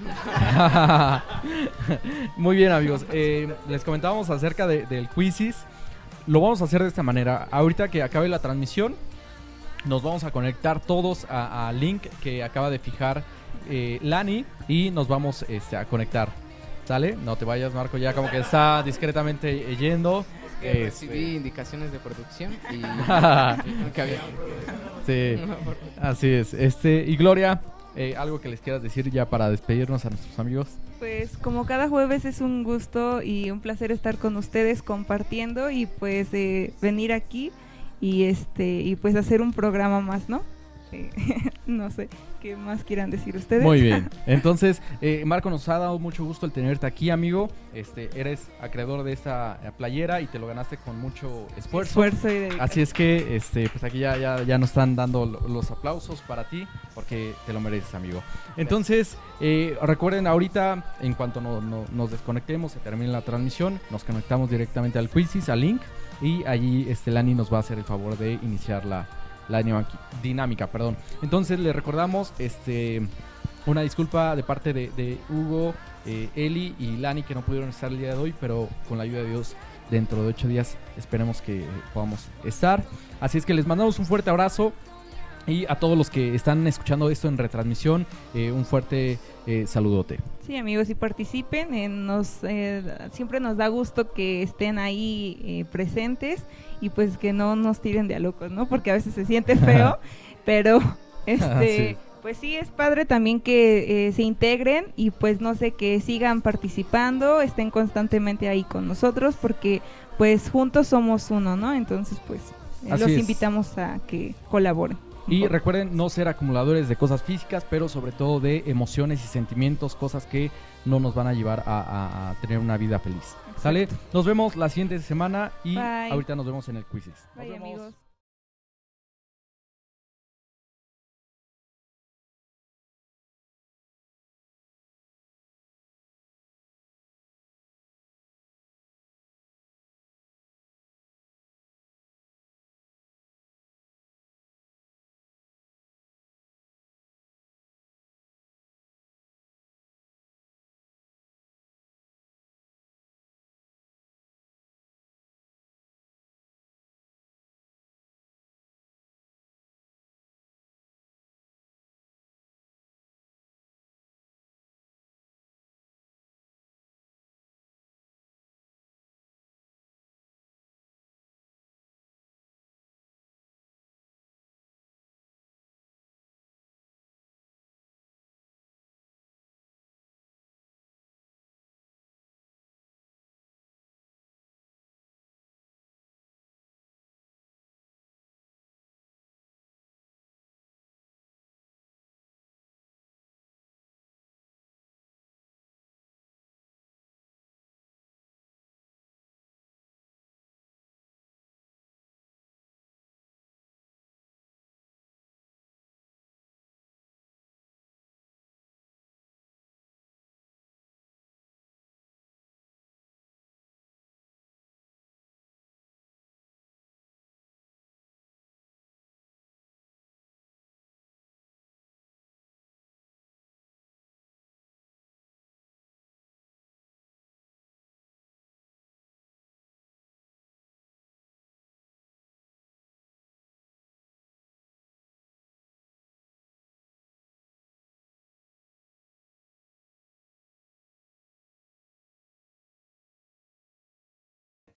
Muy bien, amigos. Eh, les comentábamos acerca de- del quizzes. Lo vamos a hacer de esta manera. Ahorita que acabe la transmisión, nos vamos a conectar todos a- al link que acaba de fijar eh, Lani y nos vamos este, a conectar. ¿Sale? No te vayas, Marco, ya como que está discretamente eh, yendo. Que Este, recibí indicaciones de producción y. Sí, así es. Este, y Gloria, eh, algo que les quieras decir ya para despedirnos a nuestros amigos. Pues como cada jueves es un gusto y un placer estar con ustedes compartiendo y pues eh, venir aquí y este y pues hacer un programa más, ¿no? Eh, no sé qué más quieran decir ustedes. Muy bien. Entonces, eh, Marco, nos ha dado mucho gusto el tenerte aquí, amigo. Este, eres acreedor de esta eh, playera y te lo ganaste con mucho esfuerzo. Esfuerzo y dedicación. Así es que, este, pues aquí ya, ya, ya nos están dando lo- los aplausos para ti, porque te lo mereces, amigo. Entonces, eh, recuerden, ahorita, en cuanto no- no- nos desconectemos, se termine la transmisión, nos conectamos directamente al Quizzes, al link, y allí este, Lani nos va a hacer el favor de iniciar la, dinámica. Perdón. Entonces, le recordamos este, una disculpa de parte de, de Hugo, eh, Eli y Lani, que no pudieron estar el día de hoy, pero con la ayuda de Dios dentro de ocho días esperemos que podamos estar. Así es que les mandamos un fuerte abrazo y a todos los que están escuchando esto en retransmisión, eh, un fuerte eh, saludote. Sí, amigos, y participen. eh, nos, eh, siempre nos da gusto que estén ahí eh, presentes y pues que no nos tiren de a locos, ¿no? Porque a veces se siente feo, pero este, Sí. pues sí es padre también que eh, se integren y pues no sé, que sigan participando, estén constantemente ahí con nosotros porque pues juntos somos uno, ¿no? Entonces pues los es. invitamos a que colaboren. Y recuerden no ser acumuladores de cosas físicas, pero sobre todo de emociones y sentimientos, cosas que no nos van a llevar a, a- a tener una vida feliz. ¿Sale? Nos vemos la siguiente semana y Bye. ahorita nos vemos en el quizzes. Nos Bye, vemos. amigos.